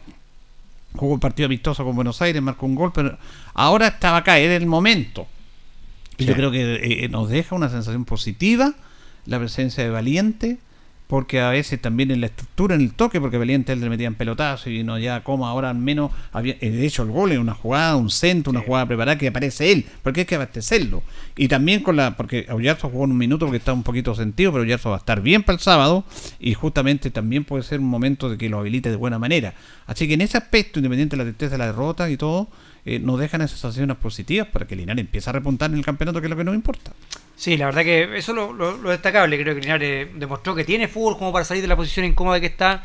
Jugó un partido amistoso con Buenos Aires, marcó un gol, pero ahora estaba acá, era el momento. Y Sí. yo creo que eh, nos deja una sensación positiva la presencia de Valiente, porque a veces también en la estructura, en el toque, porque Valiente él le metían pelotazo y no ya como ahora al menos había eh, de hecho el gol es una jugada, un centro, una jugada preparada que aparece él, porque hay que abastecerlo. Y también con la, porque Aullarzo jugó en un minuto porque está un poquito sentido, pero Aullarzo va a estar bien para el sábado y justamente también puede ser un momento de que lo habilite de buena manera. Así que en ese aspecto, independiente de la tristeza de la derrota y todo, eh, nos dejan esas sensaciones positivas para que Linares empiece a repuntar en el campeonato, que es lo que nos importa. Sí, la verdad que eso es lo, lo- lo destacable. Creo que Linares demostró que tiene fútbol como para salir de la posición incómoda que está.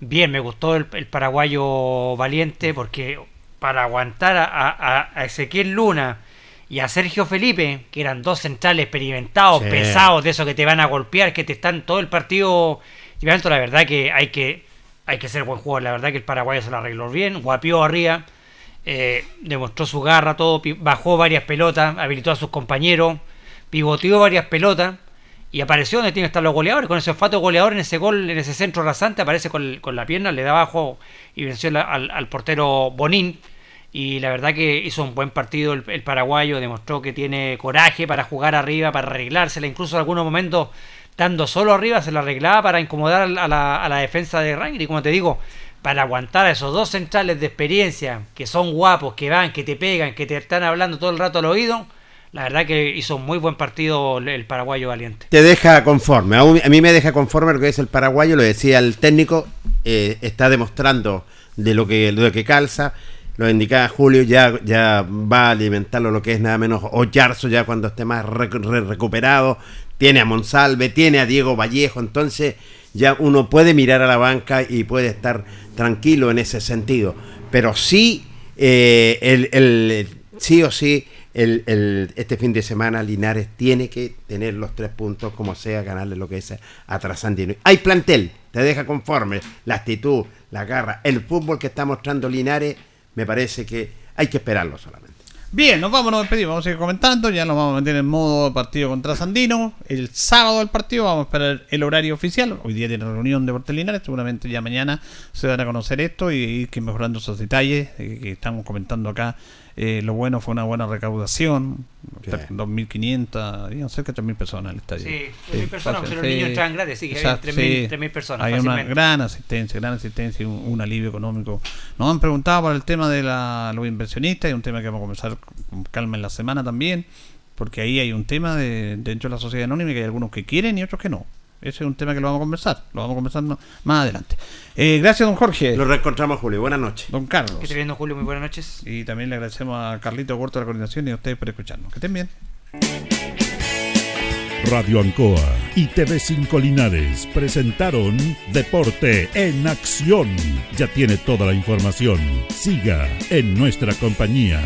Bien, me gustó el, el paraguayo valiente porque para aguantar a, a- a Ezequiel Luna y a Sergio Felipe, que eran dos centrales experimentados, Sí. pesados, de esos que te van a golpear, que te están todo el partido llevando, la verdad que hay que hay que ser buen jugador. La verdad que el paraguayo se lo arregló bien, guapió arriba, eh, demostró su garra, todo, bajó varias pelotas, habilitó a sus compañeros, pivoteó varias pelotas y apareció donde tiene que estar los goleadores. Con ese olfato goleador en ese gol, en ese centro rasante, aparece con, con la pierna, le da abajo y venció al, al portero Bonín. Y la verdad que hizo un buen partido el, paraguayo, demostró que tiene coraje para jugar arriba, para arreglársela, incluso en algunos momentos estando solo arriba se la arreglaba para incomodar a la, a la defensa de Ranger. Y como te digo, para aguantar a esos dos centrales de experiencia, que son guapos, que van, que te pegan, que te están hablando todo el rato al oído, la verdad que hizo un muy buen partido el, paraguayo valiente. Te deja conforme. A mí me deja conforme lo que es el paraguayo, lo decía el técnico, eh, está demostrando de lo que, de lo que calza. Lo indicaba Julio, ya, ya va a alimentarlo lo que es nada menos Ollarzo, ya cuando esté más recu- re- recuperado. Tiene a Monsalve, tiene a Diego Vallejo, entonces ya uno puede mirar a la banca y puede estar tranquilo en ese sentido. Pero sí, eh, el, el- sí o sí, el, el- este fin de semana Linares tiene que tener los tres puntos, como sea, ganarle lo que es a Trasandino. Hay plantel, te deja conforme, la actitud, la garra, el fútbol que está mostrando Linares, me parece que hay que esperarlo solamente. Bien, nos vamos, nos despedimos, vamos a seguir comentando, ya nos vamos a meter en modo partido contra Sandino. El sábado del partido vamos a esperar el horario oficial. Hoy día tiene reunión de Deportes Linares, seguramente ya mañana se van a conocer esto y ir mejorando esos detalles eh, que estamos comentando acá. Eh, lo bueno fue una buena recaudación, Sí. 2.500, habían cerca de 3.000 personas en el estadio. Sí, 3.000 personas, pero los niños entraban gratis, sí, que había exacto, 3.000 3.000 personas Hay una fácilmente. gran asistencia, gran asistencia y un, un alivio económico. Nos han preguntado por el tema de la, los inversionistas, y un tema que vamos a conversar con calma en la semana también, porque ahí hay un tema de, dentro de la sociedad anónima que hay algunos que quieren y otros que no. Ese es un tema que lo vamos a conversar, lo vamos a conversar más, adelante. Eh, gracias, don Jorge. Lo reencontramos, Julio. Buenas noches. Don Carlos. Que esté viendo Julio, muy buenas noches. Y también le agradecemos a Carlito Corto de la coordinación y a ustedes por escucharnos. Que estén bien. Radio Ancoa y TV5 Linares presentaron Deporte en Acción. Ya tiene toda la información. Siga en nuestra compañía.